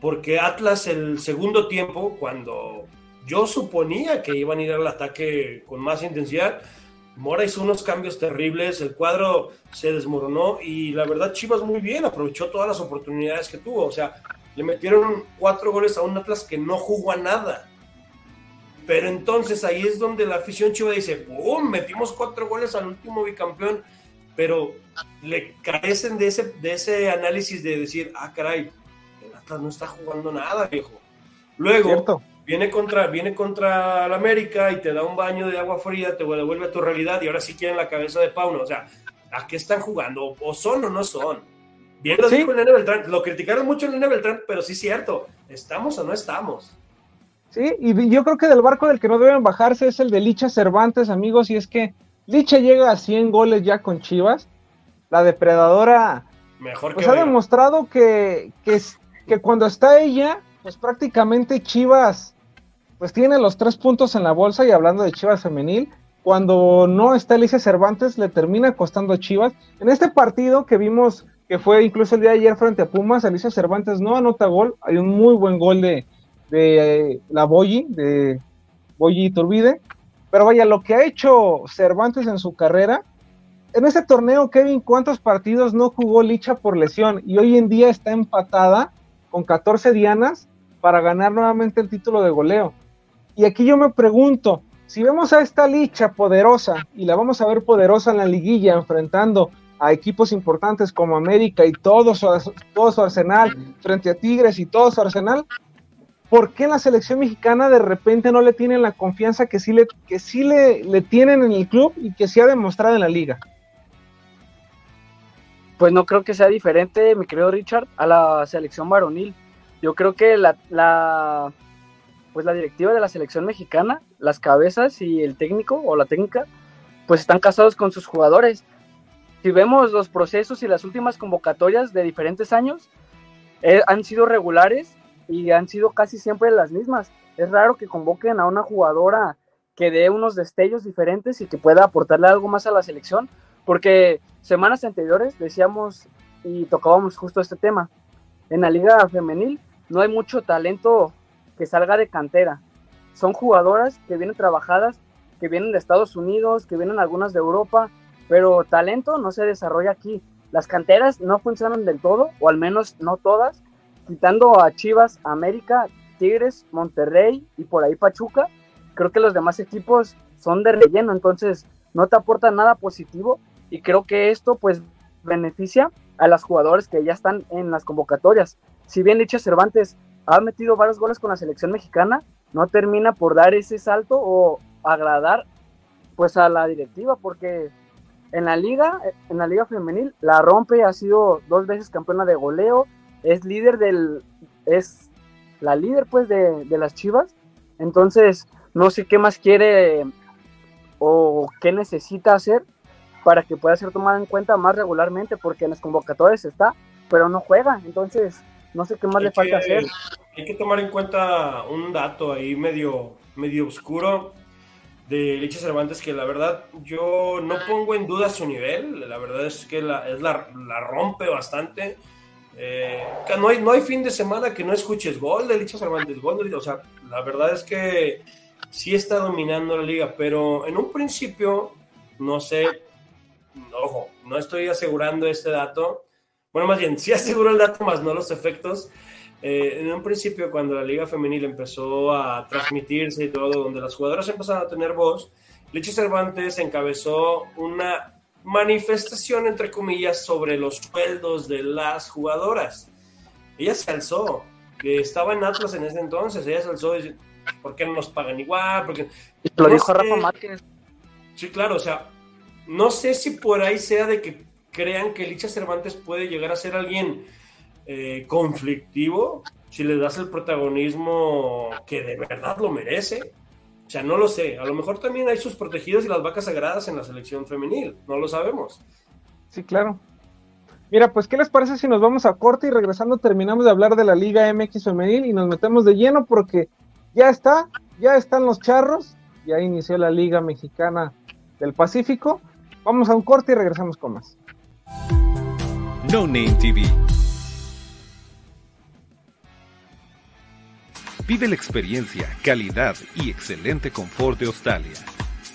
Porque Atlas el segundo tiempo, cuando yo suponía que iban a ir al ataque con más intensidad, Mora hizo unos cambios terribles, el cuadro se desmoronó y la verdad Chivas muy bien, aprovechó todas las oportunidades que tuvo. O sea, le metieron cuatro goles a un Atlas que no jugó a nada. Pero entonces ahí es donde la afición chiva dice, ¡pum! Metimos cuatro goles al último bicampeón, pero le carecen de ese, de ese análisis de decir, ah, caray, el Atlas no está jugando nada, viejo. Luego viene contra, viene contra el América y te da un baño de agua fría, te devuelve a tu realidad y ahora sí quieren la cabeza de Pauno. O sea, ¿a qué están jugando? ¿O son o no son? Bien lo dijo Nene Beltrán, lo criticaron mucho en Nene Beltrán, pero sí es cierto, ¿estamos o no estamos? Sí, y yo creo que del barco del que no deben bajarse es el de Licha Cervantes, amigos, y es que Licha llega a 100 goles ya con Chivas. La depredadora Mejor pues ha demostrado que, que, que, cuando está ella, pues prácticamente Chivas pues tiene los tres puntos en la bolsa y hablando de Chivas femenil, cuando no está Alicia Cervantes le termina costando Chivas. En este partido que vimos que fue incluso el día de ayer frente a Pumas, Alicia Cervantes no anota gol, hay un muy buen gol de, de la Boyi, de Boyi Turbide. Pero vaya, lo que ha hecho Cervantes en su carrera, en este torneo, Kevin, ¿cuántos partidos no jugó Licha por lesión? Y hoy en día está empatada con 14 dianas para ganar nuevamente el título de goleo. Y aquí yo me pregunto, si vemos a esta Licha poderosa y la vamos a ver poderosa en la liguilla enfrentando a equipos importantes como América y todo su, arsenal frente a Tigres y todo su arsenal, ¿por qué la selección mexicana de repente no le tienen la confianza que sí le, que sí le, le tienen en el club y que sí ha demostrado en la liga? Pues no creo que sea diferente, mi querido Richard, a la selección varonil. Yo creo que la, la, pues la directiva de la selección mexicana, las cabezas y el técnico o la técnica, pues están casados con sus jugadores. Si vemos los procesos y las últimas convocatorias de diferentes años, eh, han sido regulares y han sido casi siempre las mismas. Es raro que convoquen a una jugadora que dé unos destellos diferentes y que pueda aportarle algo más a la selección, porque semanas anteriores decíamos y tocábamos justo este tema. En la liga femenil no hay mucho talento salga de cantera. Son jugadoras que vienen trabajadas, que vienen de Estados Unidos, que vienen algunas de Europa, pero talento no se desarrolla aquí. Las canteras no funcionan del todo, o al menos no todas, quitando a Chivas, América, Tigres, Monterrey y por ahí Pachuca, creo que los demás equipos son de relleno, entonces no te aportan nada positivo y creo que esto pues beneficia a los jugadores que ya están en las convocatorias. Si bien dicho Cervantes ha metido varios goles con la selección mexicana, no termina por dar ese salto o agradar pues a la directiva porque en la liga, en la liga femenil la rompe, ha sido dos veces campeona de goleo, es líder del, es la líder pues de, las Chivas, entonces no sé qué más quiere o qué necesita hacer para que pueda ser tomada en cuenta más regularmente, porque en las convocatorias está, pero no juega, entonces no sé qué más le falta hacer. Hay que tomar en cuenta un dato ahí medio, medio oscuro de Licha Cervantes que la verdad yo no pongo en duda su nivel, la verdad es que la, es la, la rompe bastante eh, no, hay, no hay fin de semana que no escuches gol de Licha Cervantes, gol O sea, la verdad es que sí está dominando la liga, pero en un principio, no sé, ojo, no estoy asegurando este dato. Bueno, más bien, sí aseguro el dato, más no los efectos. Eh, en un principio, cuando la liga femenil empezó a transmitirse y todo, donde las jugadoras empezaron a tener voz, Licha Cervantes encabezó una manifestación, entre comillas, sobre los sueldos de las jugadoras. Ella se alzó, que estaba en Atlas en ese entonces, ella se alzó y dice, ¿por qué no nos pagan igual? Porque, lo dijo Rafa Márquez. Sí, claro, o sea, no sé si por ahí sea de que crean que Licha Cervantes puede llegar a ser alguien eh, conflictivo si le das el protagonismo que de verdad lo merece. O sea, no lo sé. A lo mejor también hay sus protegidos y las vacas sagradas en la selección femenil. No lo sabemos. Sí, claro. Mira, pues, ¿qué les parece si nos vamos a corte y regresando terminamos de hablar de la Liga MX femenil y nos metemos de lleno porque ya está ya están los charros, ya inició la Liga Mexicana del Pacífico. Vamos a un corte y regresamos con más. No Name TV. Vive la experiencia, calidad y excelente confort de Australia.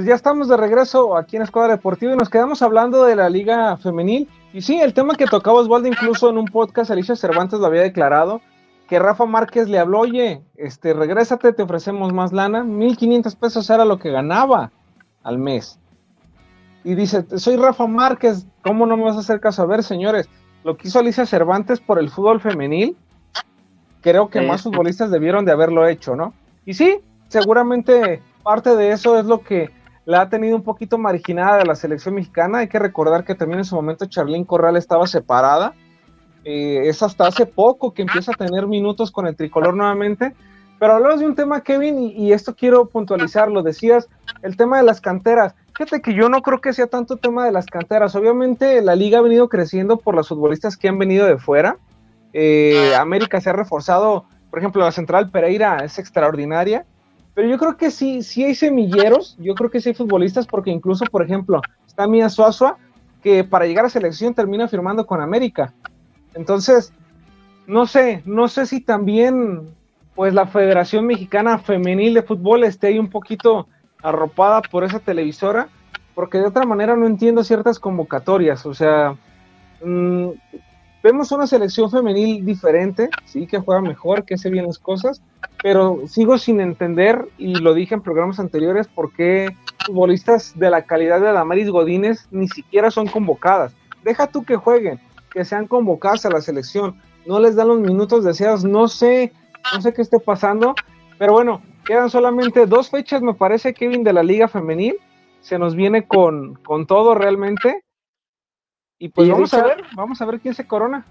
Pues ya estamos de regreso aquí en Escuadra Deportiva y nos quedamos hablando de la Liga Femenil. Y sí, el tema que tocaba Osvaldo, incluso en un podcast, Alicia Cervantes lo había declarado, que Rafa Márquez le habló, oye, este, regrésate, te ofrecemos más lana. 1500 pesos era lo que ganaba al mes. Y dice, soy Rafa Márquez, ¿cómo no me vas a hacer caso? A ver, señores, lo que hizo Alicia Cervantes por el fútbol femenil, creo que más futbolistas debieron de haberlo hecho, ¿no? Y sí, seguramente parte de eso es lo que la ha tenido un poquito marginada de la selección mexicana. Hay que recordar que también en su momento Charlín Corral estaba separada. Eh, es hasta hace poco que empieza a tener minutos con el tricolor nuevamente. Pero hablamos de un tema, Kevin, y, esto quiero puntualizarlo. Decías el tema de las canteras. Fíjate que yo no creo que sea tanto tema de las canteras. Obviamente la liga ha venido creciendo por los futbolistas que han venido de fuera. Eh, América se ha reforzado, por ejemplo, la central Pereira es extraordinaria. Pero yo creo que sí, sí hay semilleros, yo creo que sí hay futbolistas, porque incluso, por ejemplo, está Mía Suazua, que para llegar a selección termina firmando con América. Entonces, no sé, no sé si también, pues la Federación Mexicana Femenil de Fútbol esté ahí un poquito arropada por esa televisora, porque de otra manera no entiendo ciertas convocatorias, o sea, mmm, vemos una selección femenil diferente, sí, que juega mejor, que hace bien las cosas, pero sigo sin entender, y lo dije en programas anteriores, por qué futbolistas de la calidad de Damaris Godínez ni siquiera son convocadas. Deja tú que jueguen, que sean convocadas a la selección, no les dan los minutos deseados, no sé, no sé qué esté pasando, pero bueno, quedan solamente dos fechas, me parece, Kevin, de la Liga Femenil, se nos viene con, con todo realmente, y pues Y vamos a ver, vamos a ver quién se corona.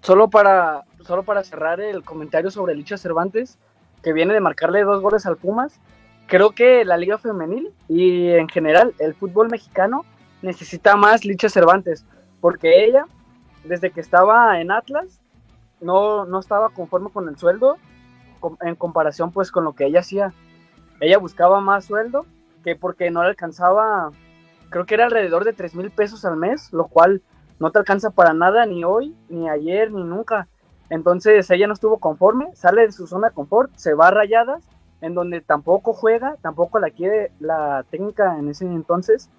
Solo para, solo para cerrar el comentario sobre Licha Cervantes, que viene de marcarle dos goles al Pumas, creo que la Liga Femenil y en general el fútbol mexicano necesita más Licha Cervantes, porque ella, desde que estaba en Atlas, no, no estaba conforme con el sueldo en comparación pues con lo que ella hacía. Ella buscaba más sueldo que porque no le alcanzaba, creo que era alrededor de 3 mil pesos al mes, lo cual no te alcanza para nada ni hoy, ni ayer, ni nunca. Entonces ella no estuvo conforme, sale de su zona de confort, se va a rayadas, en donde tampoco juega, tampoco la quiere la técnica en ese entonces.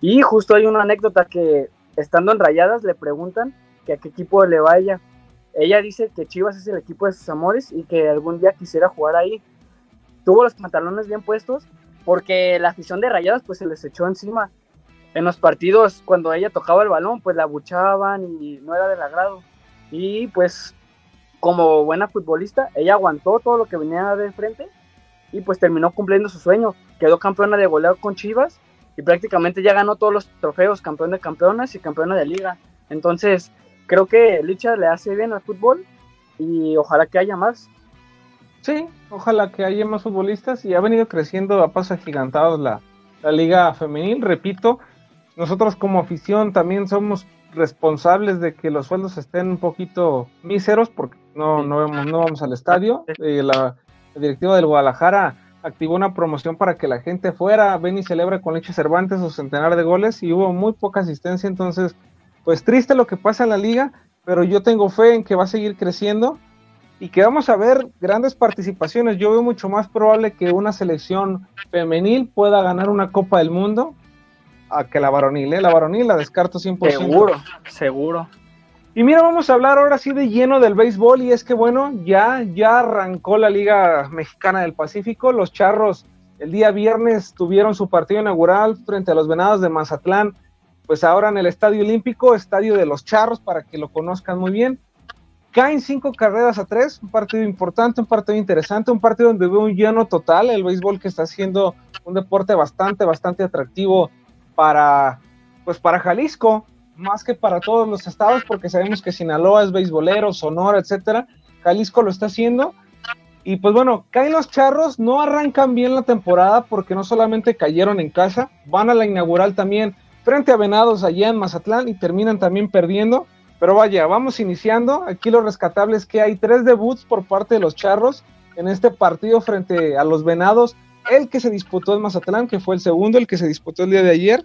Y justo hay una anécdota que estando en rayadas le preguntan que a qué equipo le va ella. Ella dice que Chivas es el equipo de sus amores y que algún día quisiera jugar ahí. Tuvo los pantalones bien puestos porque la afición de rayadas pues se les echó encima en los partidos cuando ella tocaba el balón, pues la buchaban y no era del agrado. Y pues como buena futbolista, ella aguantó todo lo que venía de frente y pues terminó cumpliendo su sueño. Quedó campeona de goleo con Chivas y prácticamente ya ganó todos los trofeos, campeón de campeonas y campeona de liga. Entonces, creo que Licha le hace bien al fútbol y ojalá que haya más. Sí, ojalá que haya más futbolistas y ha venido creciendo a pasos agigantados la, la liga femenil. Repito, nosotros como afición también somos responsables de que los sueldos estén un poquito míseros porque no, no, vemos, no vamos al estadio. Eh, la, directiva del Guadalajara activó una promoción para que la gente fuera, ven y celebre con Leche Cervantes su centenar de goles y hubo muy poca asistencia, entonces pues triste lo que pasa en la liga, pero yo tengo fe en que va a seguir creciendo y que vamos a ver grandes participaciones. Yo veo mucho más probable que una selección femenil pueda ganar una Copa del Mundo a que la varonil, ¿eh? La varonil la descarto 100%. Seguro, seguro. Y mira, vamos a hablar ahora sí de lleno del béisbol y es que bueno, ya, ya arrancó la Liga Mexicana del Pacífico. Los Charros el día viernes tuvieron su partido inaugural frente a los Venados de Mazatlán, pues ahora en el Estadio Olímpico, Estadio de los Charros, para que lo conozcan muy bien. Caen cinco carreras a tres, un partido importante, un partido interesante, un partido donde veo un lleno total, el béisbol que está siendo un deporte bastante, bastante atractivo para, pues para Jalisco, más que para todos los estados, porque sabemos que Sinaloa es beisbolero, Sonora, etcétera. Jalisco lo está haciendo. Y pues bueno, caen los charros, no arrancan bien la temporada porque no solamente cayeron en casa, van a la inaugural también frente a Venados allá en Mazatlán y terminan también perdiendo. Pero vaya, vamos iniciando. Aquí lo rescatable es que hay tres debuts por parte de los charros en este partido frente a los Venados. El que se disputó en Mazatlán, que fue el segundo, el que se disputó el día de ayer.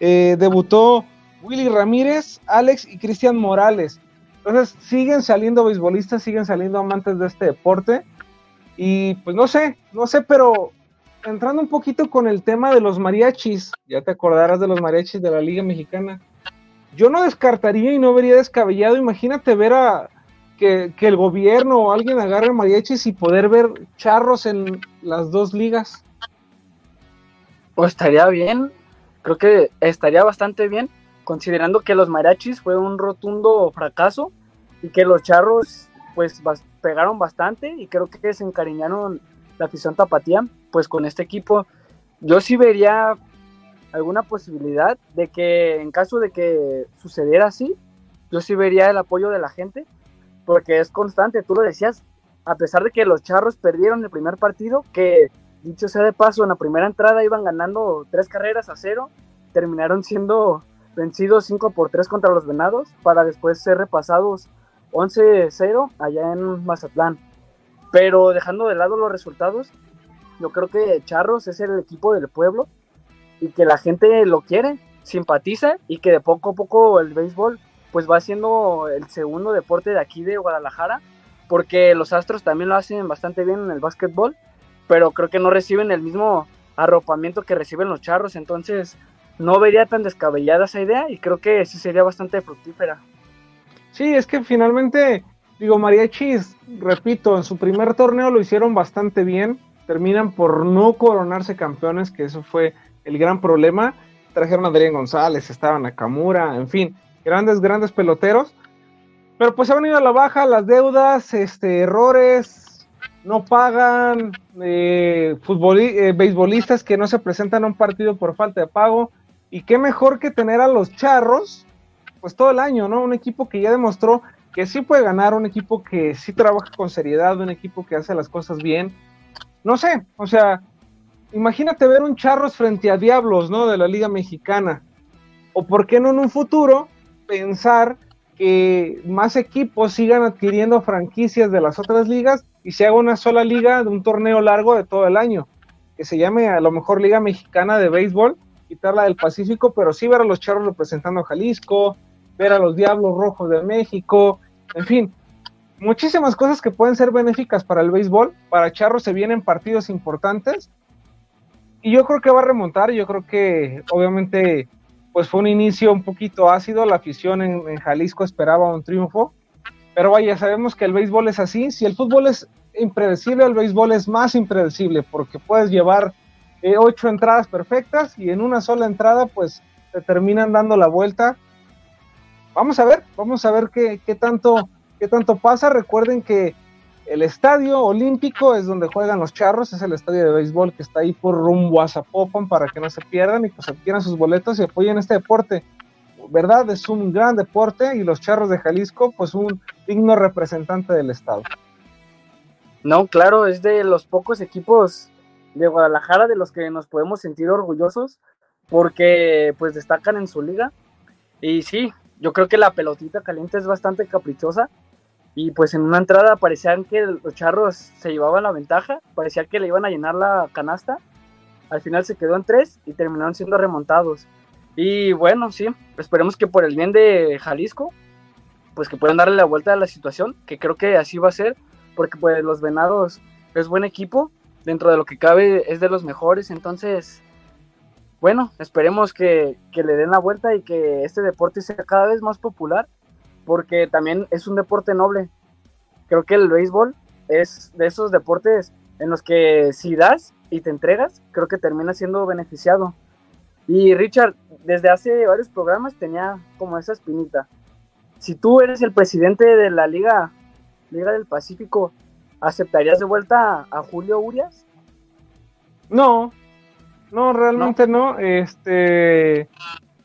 Eh, debutó Willy Ramírez, Alex y Cristian Morales. Entonces siguen saliendo beisbolistas, siguen saliendo amantes de este deporte. Y pues no sé, no sé, pero entrando un poquito con el tema de los mariachis, ya te acordarás de los mariachis de la Liga Mexicana. Yo no descartaría y no vería descabellado, imagínate ver a que, que el gobierno o alguien agarre mariachis y poder ver charros en las dos ligas. Pues estaría bien, creo que estaría bastante bien considerando que los mariachis fue un rotundo fracaso y que los charros pues pegaron bastante y creo que se encariñaron la afición tapatía pues con este equipo yo sí vería alguna posibilidad de que en caso de que sucediera así yo sí vería el apoyo de la gente porque es constante tú lo decías a pesar de que los charros perdieron el primer partido que dicho sea de paso en la primera entrada iban ganando tres carreras a cero terminaron siendo vencidos 5 por 3 contra los Venados para después ser repasados 11-0 allá en Mazatlán. Pero dejando de lado los resultados, yo creo que Charros es el equipo del pueblo y que la gente lo quiere, simpatiza y que de poco a poco el béisbol pues va siendo el segundo deporte de aquí de Guadalajara, porque los Astros también lo hacen bastante bien en el básquetbol, pero creo que no reciben el mismo arropamiento que reciben los Charros, entonces no vería tan descabellada esa idea y creo que sí sería bastante fructífera. Sí, es que finalmente, digo, Mariachis, repito, en su primer torneo lo hicieron bastante bien, terminan por no coronarse campeones, que eso fue el gran problema. Trajeron a Adrián González, estaban a Kamura, en fin, grandes, grandes peloteros. Pero pues se han ido a la baja las deudas, este, errores, no pagan, eh, eh, beisbolistas que no se presentan a un partido por falta de pago. Y qué mejor que tener a los charros, pues todo el año, ¿no? Un equipo que ya demostró que sí puede ganar, un equipo que sí trabaja con seriedad, un equipo que hace las cosas bien. No sé, o sea, imagínate ver un charros frente a Diablos, ¿no? De la Liga Mexicana. O por qué no en un futuro pensar que más equipos sigan adquiriendo franquicias de las otras ligas y se haga una sola liga de un torneo largo de todo el año, que se llame a lo mejor Liga Mexicana de Béisbol quitarla del Pacífico, pero sí ver a los charros representando a Jalisco, ver a los Diablos Rojos de México, en fin, muchísimas cosas que pueden ser benéficas para el béisbol. Para Charros se vienen partidos importantes y yo creo que va a remontar. Yo creo que obviamente pues fue un inicio un poquito ácido. La afición en, Jalisco esperaba un triunfo, pero vaya, sabemos que el béisbol es así. Si el fútbol es impredecible, el béisbol es más impredecible porque puedes llevar eh, ocho entradas perfectas y en una sola entrada, pues se terminan dando la vuelta. Vamos a ver, vamos a ver qué, qué tanto, qué tanto pasa. Recuerden que el estadio olímpico es donde juegan los charros, es el estadio de béisbol que está ahí por rumbo a Zapopan para que no se pierdan y pues adquieran sus boletos y apoyen este deporte. ¿Verdad? Es un gran deporte y los charros de Jalisco, pues un digno representante del estado. No, claro, es de los pocos equipos de Guadalajara de los que nos podemos sentir orgullosos porque pues destacan en su liga. Y sí, yo creo que la pelotita caliente es bastante caprichosa y pues en una entrada parecían que los charros se llevaban la ventaja, parecía que le iban a llenar la canasta. Al final se quedó en tres y terminaron siendo remontados. Y bueno, sí, esperemos que por el bien de Jalisco, pues que puedan darle la vuelta a la situación, que creo que así va a ser, porque pues los Venados es buen equipo, dentro de lo que cabe es de los mejores, entonces, bueno, esperemos que, que le den la vuelta y que este deporte sea cada vez más popular porque también es un deporte noble. Creo que el béisbol es de esos deportes en los que si das y te entregas, creo que termina siendo beneficiado. Y Richard, desde hace varios programas tenía como esa espinita. Si tú eres el presidente de la Liga, Liga del Pacífico, ¿aceptarías de vuelta a Julio Urias? No, no, realmente no. no. Este,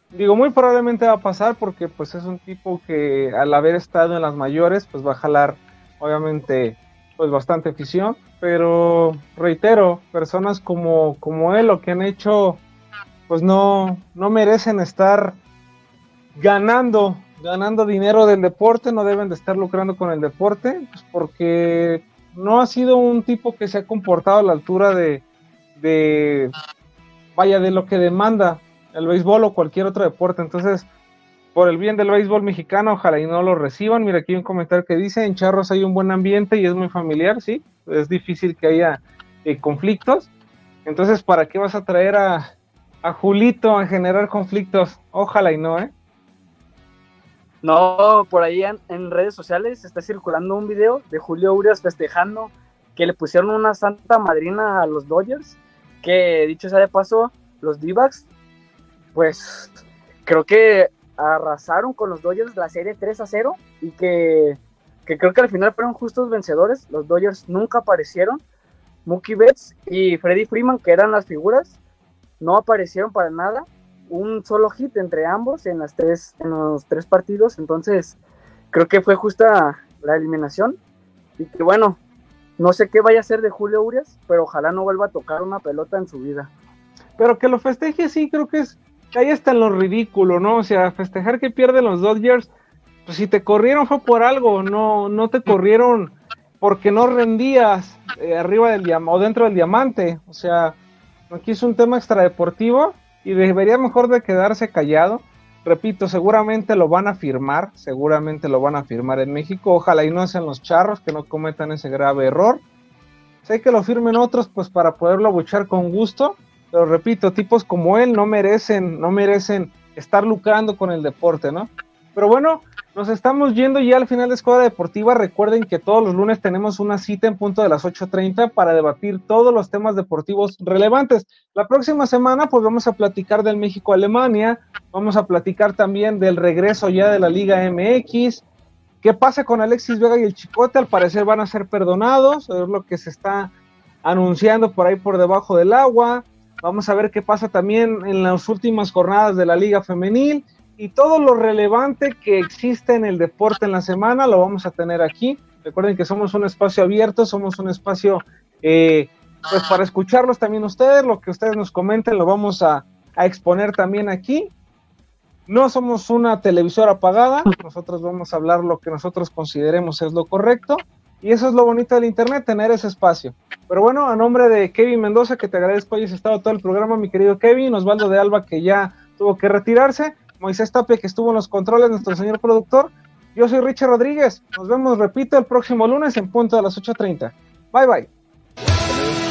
digo, muy probablemente va a pasar porque pues es un tipo que al haber estado en las mayores pues va a jalar obviamente pues bastante afición, pero reitero, personas como, como él lo que han hecho pues no, no merecen estar ganando, ganando dinero del deporte, no deben de estar lucrando con el deporte, pues porque no ha sido un tipo que se ha comportado a la altura de, de vaya, de lo que demanda el béisbol o cualquier otro deporte. Entonces, por el bien del béisbol mexicano, ojalá y no lo reciban. Mira, aquí hay un comentario que dice, en Charros hay un buen ambiente y es muy familiar, sí, es difícil que haya eh, conflictos. Entonces, ¿para qué vas a traer a, a Julito a generar conflictos? Ojalá y no, ¿eh? No, por ahí en, redes sociales está circulando un video de Julio Urias festejando que le pusieron una santa madrina a los Dodgers, que dicho sea de paso, los d pues creo que arrasaron con los Dodgers la serie 3 a 0 y que, que creo que al final fueron justos vencedores. Los Dodgers nunca aparecieron. Mookie Betts y Freddie Freeman, que eran las figuras, no aparecieron para nada. Un solo hit entre ambos en, las tres, en los tres partidos. Entonces, creo que fue justa la eliminación. Y que bueno, no sé qué vaya a ser de Julio Urias, pero ojalá no vuelva a tocar una pelota en su vida. Pero que lo festeje, sí, creo que es ahí está lo ridículo, ¿no? O sea, festejar que pierden los Dodgers, pues si te corrieron fue por algo, no, no te corrieron porque no rendías eh, arriba del diamante o dentro del diamante. O sea, aquí es un tema extradeportivo y debería mejor de quedarse callado. Repito, seguramente lo van a firmar, seguramente lo van a firmar en México. Ojalá y no sean los charros que no cometan ese grave error. Sé que lo firmen otros, pues para poderlo buchar con gusto pero repito, tipos como él no merecen, no merecen estar lucrando con el deporte, ¿no? Pero bueno, nos estamos yendo ya al final de Escuadra Deportiva. Recuerden que todos los lunes tenemos una cita en punto de las 8.30 para debatir todos los temas deportivos relevantes. La próxima semana pues vamos a platicar del México-Alemania, vamos a platicar también del regreso ya de la Liga MX. ¿Qué pasa con Alexis Vega y el Chicote? Al parecer van a ser perdonados, es lo que se está anunciando por ahí por debajo del agua. Vamos a ver qué pasa también en las últimas jornadas de la Liga Femenil y todo lo relevante que existe en el deporte en la semana lo vamos a tener aquí. Recuerden que somos un espacio abierto, somos un espacio eh, pues para escucharlos también ustedes, lo que ustedes nos comenten lo vamos a, a exponer también aquí. No somos una televisora apagada, nosotros vamos a hablar lo que nosotros consideremos es lo correcto y eso es lo bonito del Internet, tener ese espacio. Pero bueno, a nombre de Kevin Mendoza, que te agradezco hayas estado todo el programa, mi querido Kevin, Osvaldo de Alba, que ya tuvo que retirarse, Moisés Tapia, que estuvo en los controles, nuestro señor productor. Yo soy Richard Rodríguez. Nos vemos, repito, el próximo lunes en punto a las 8.30. Bye bye.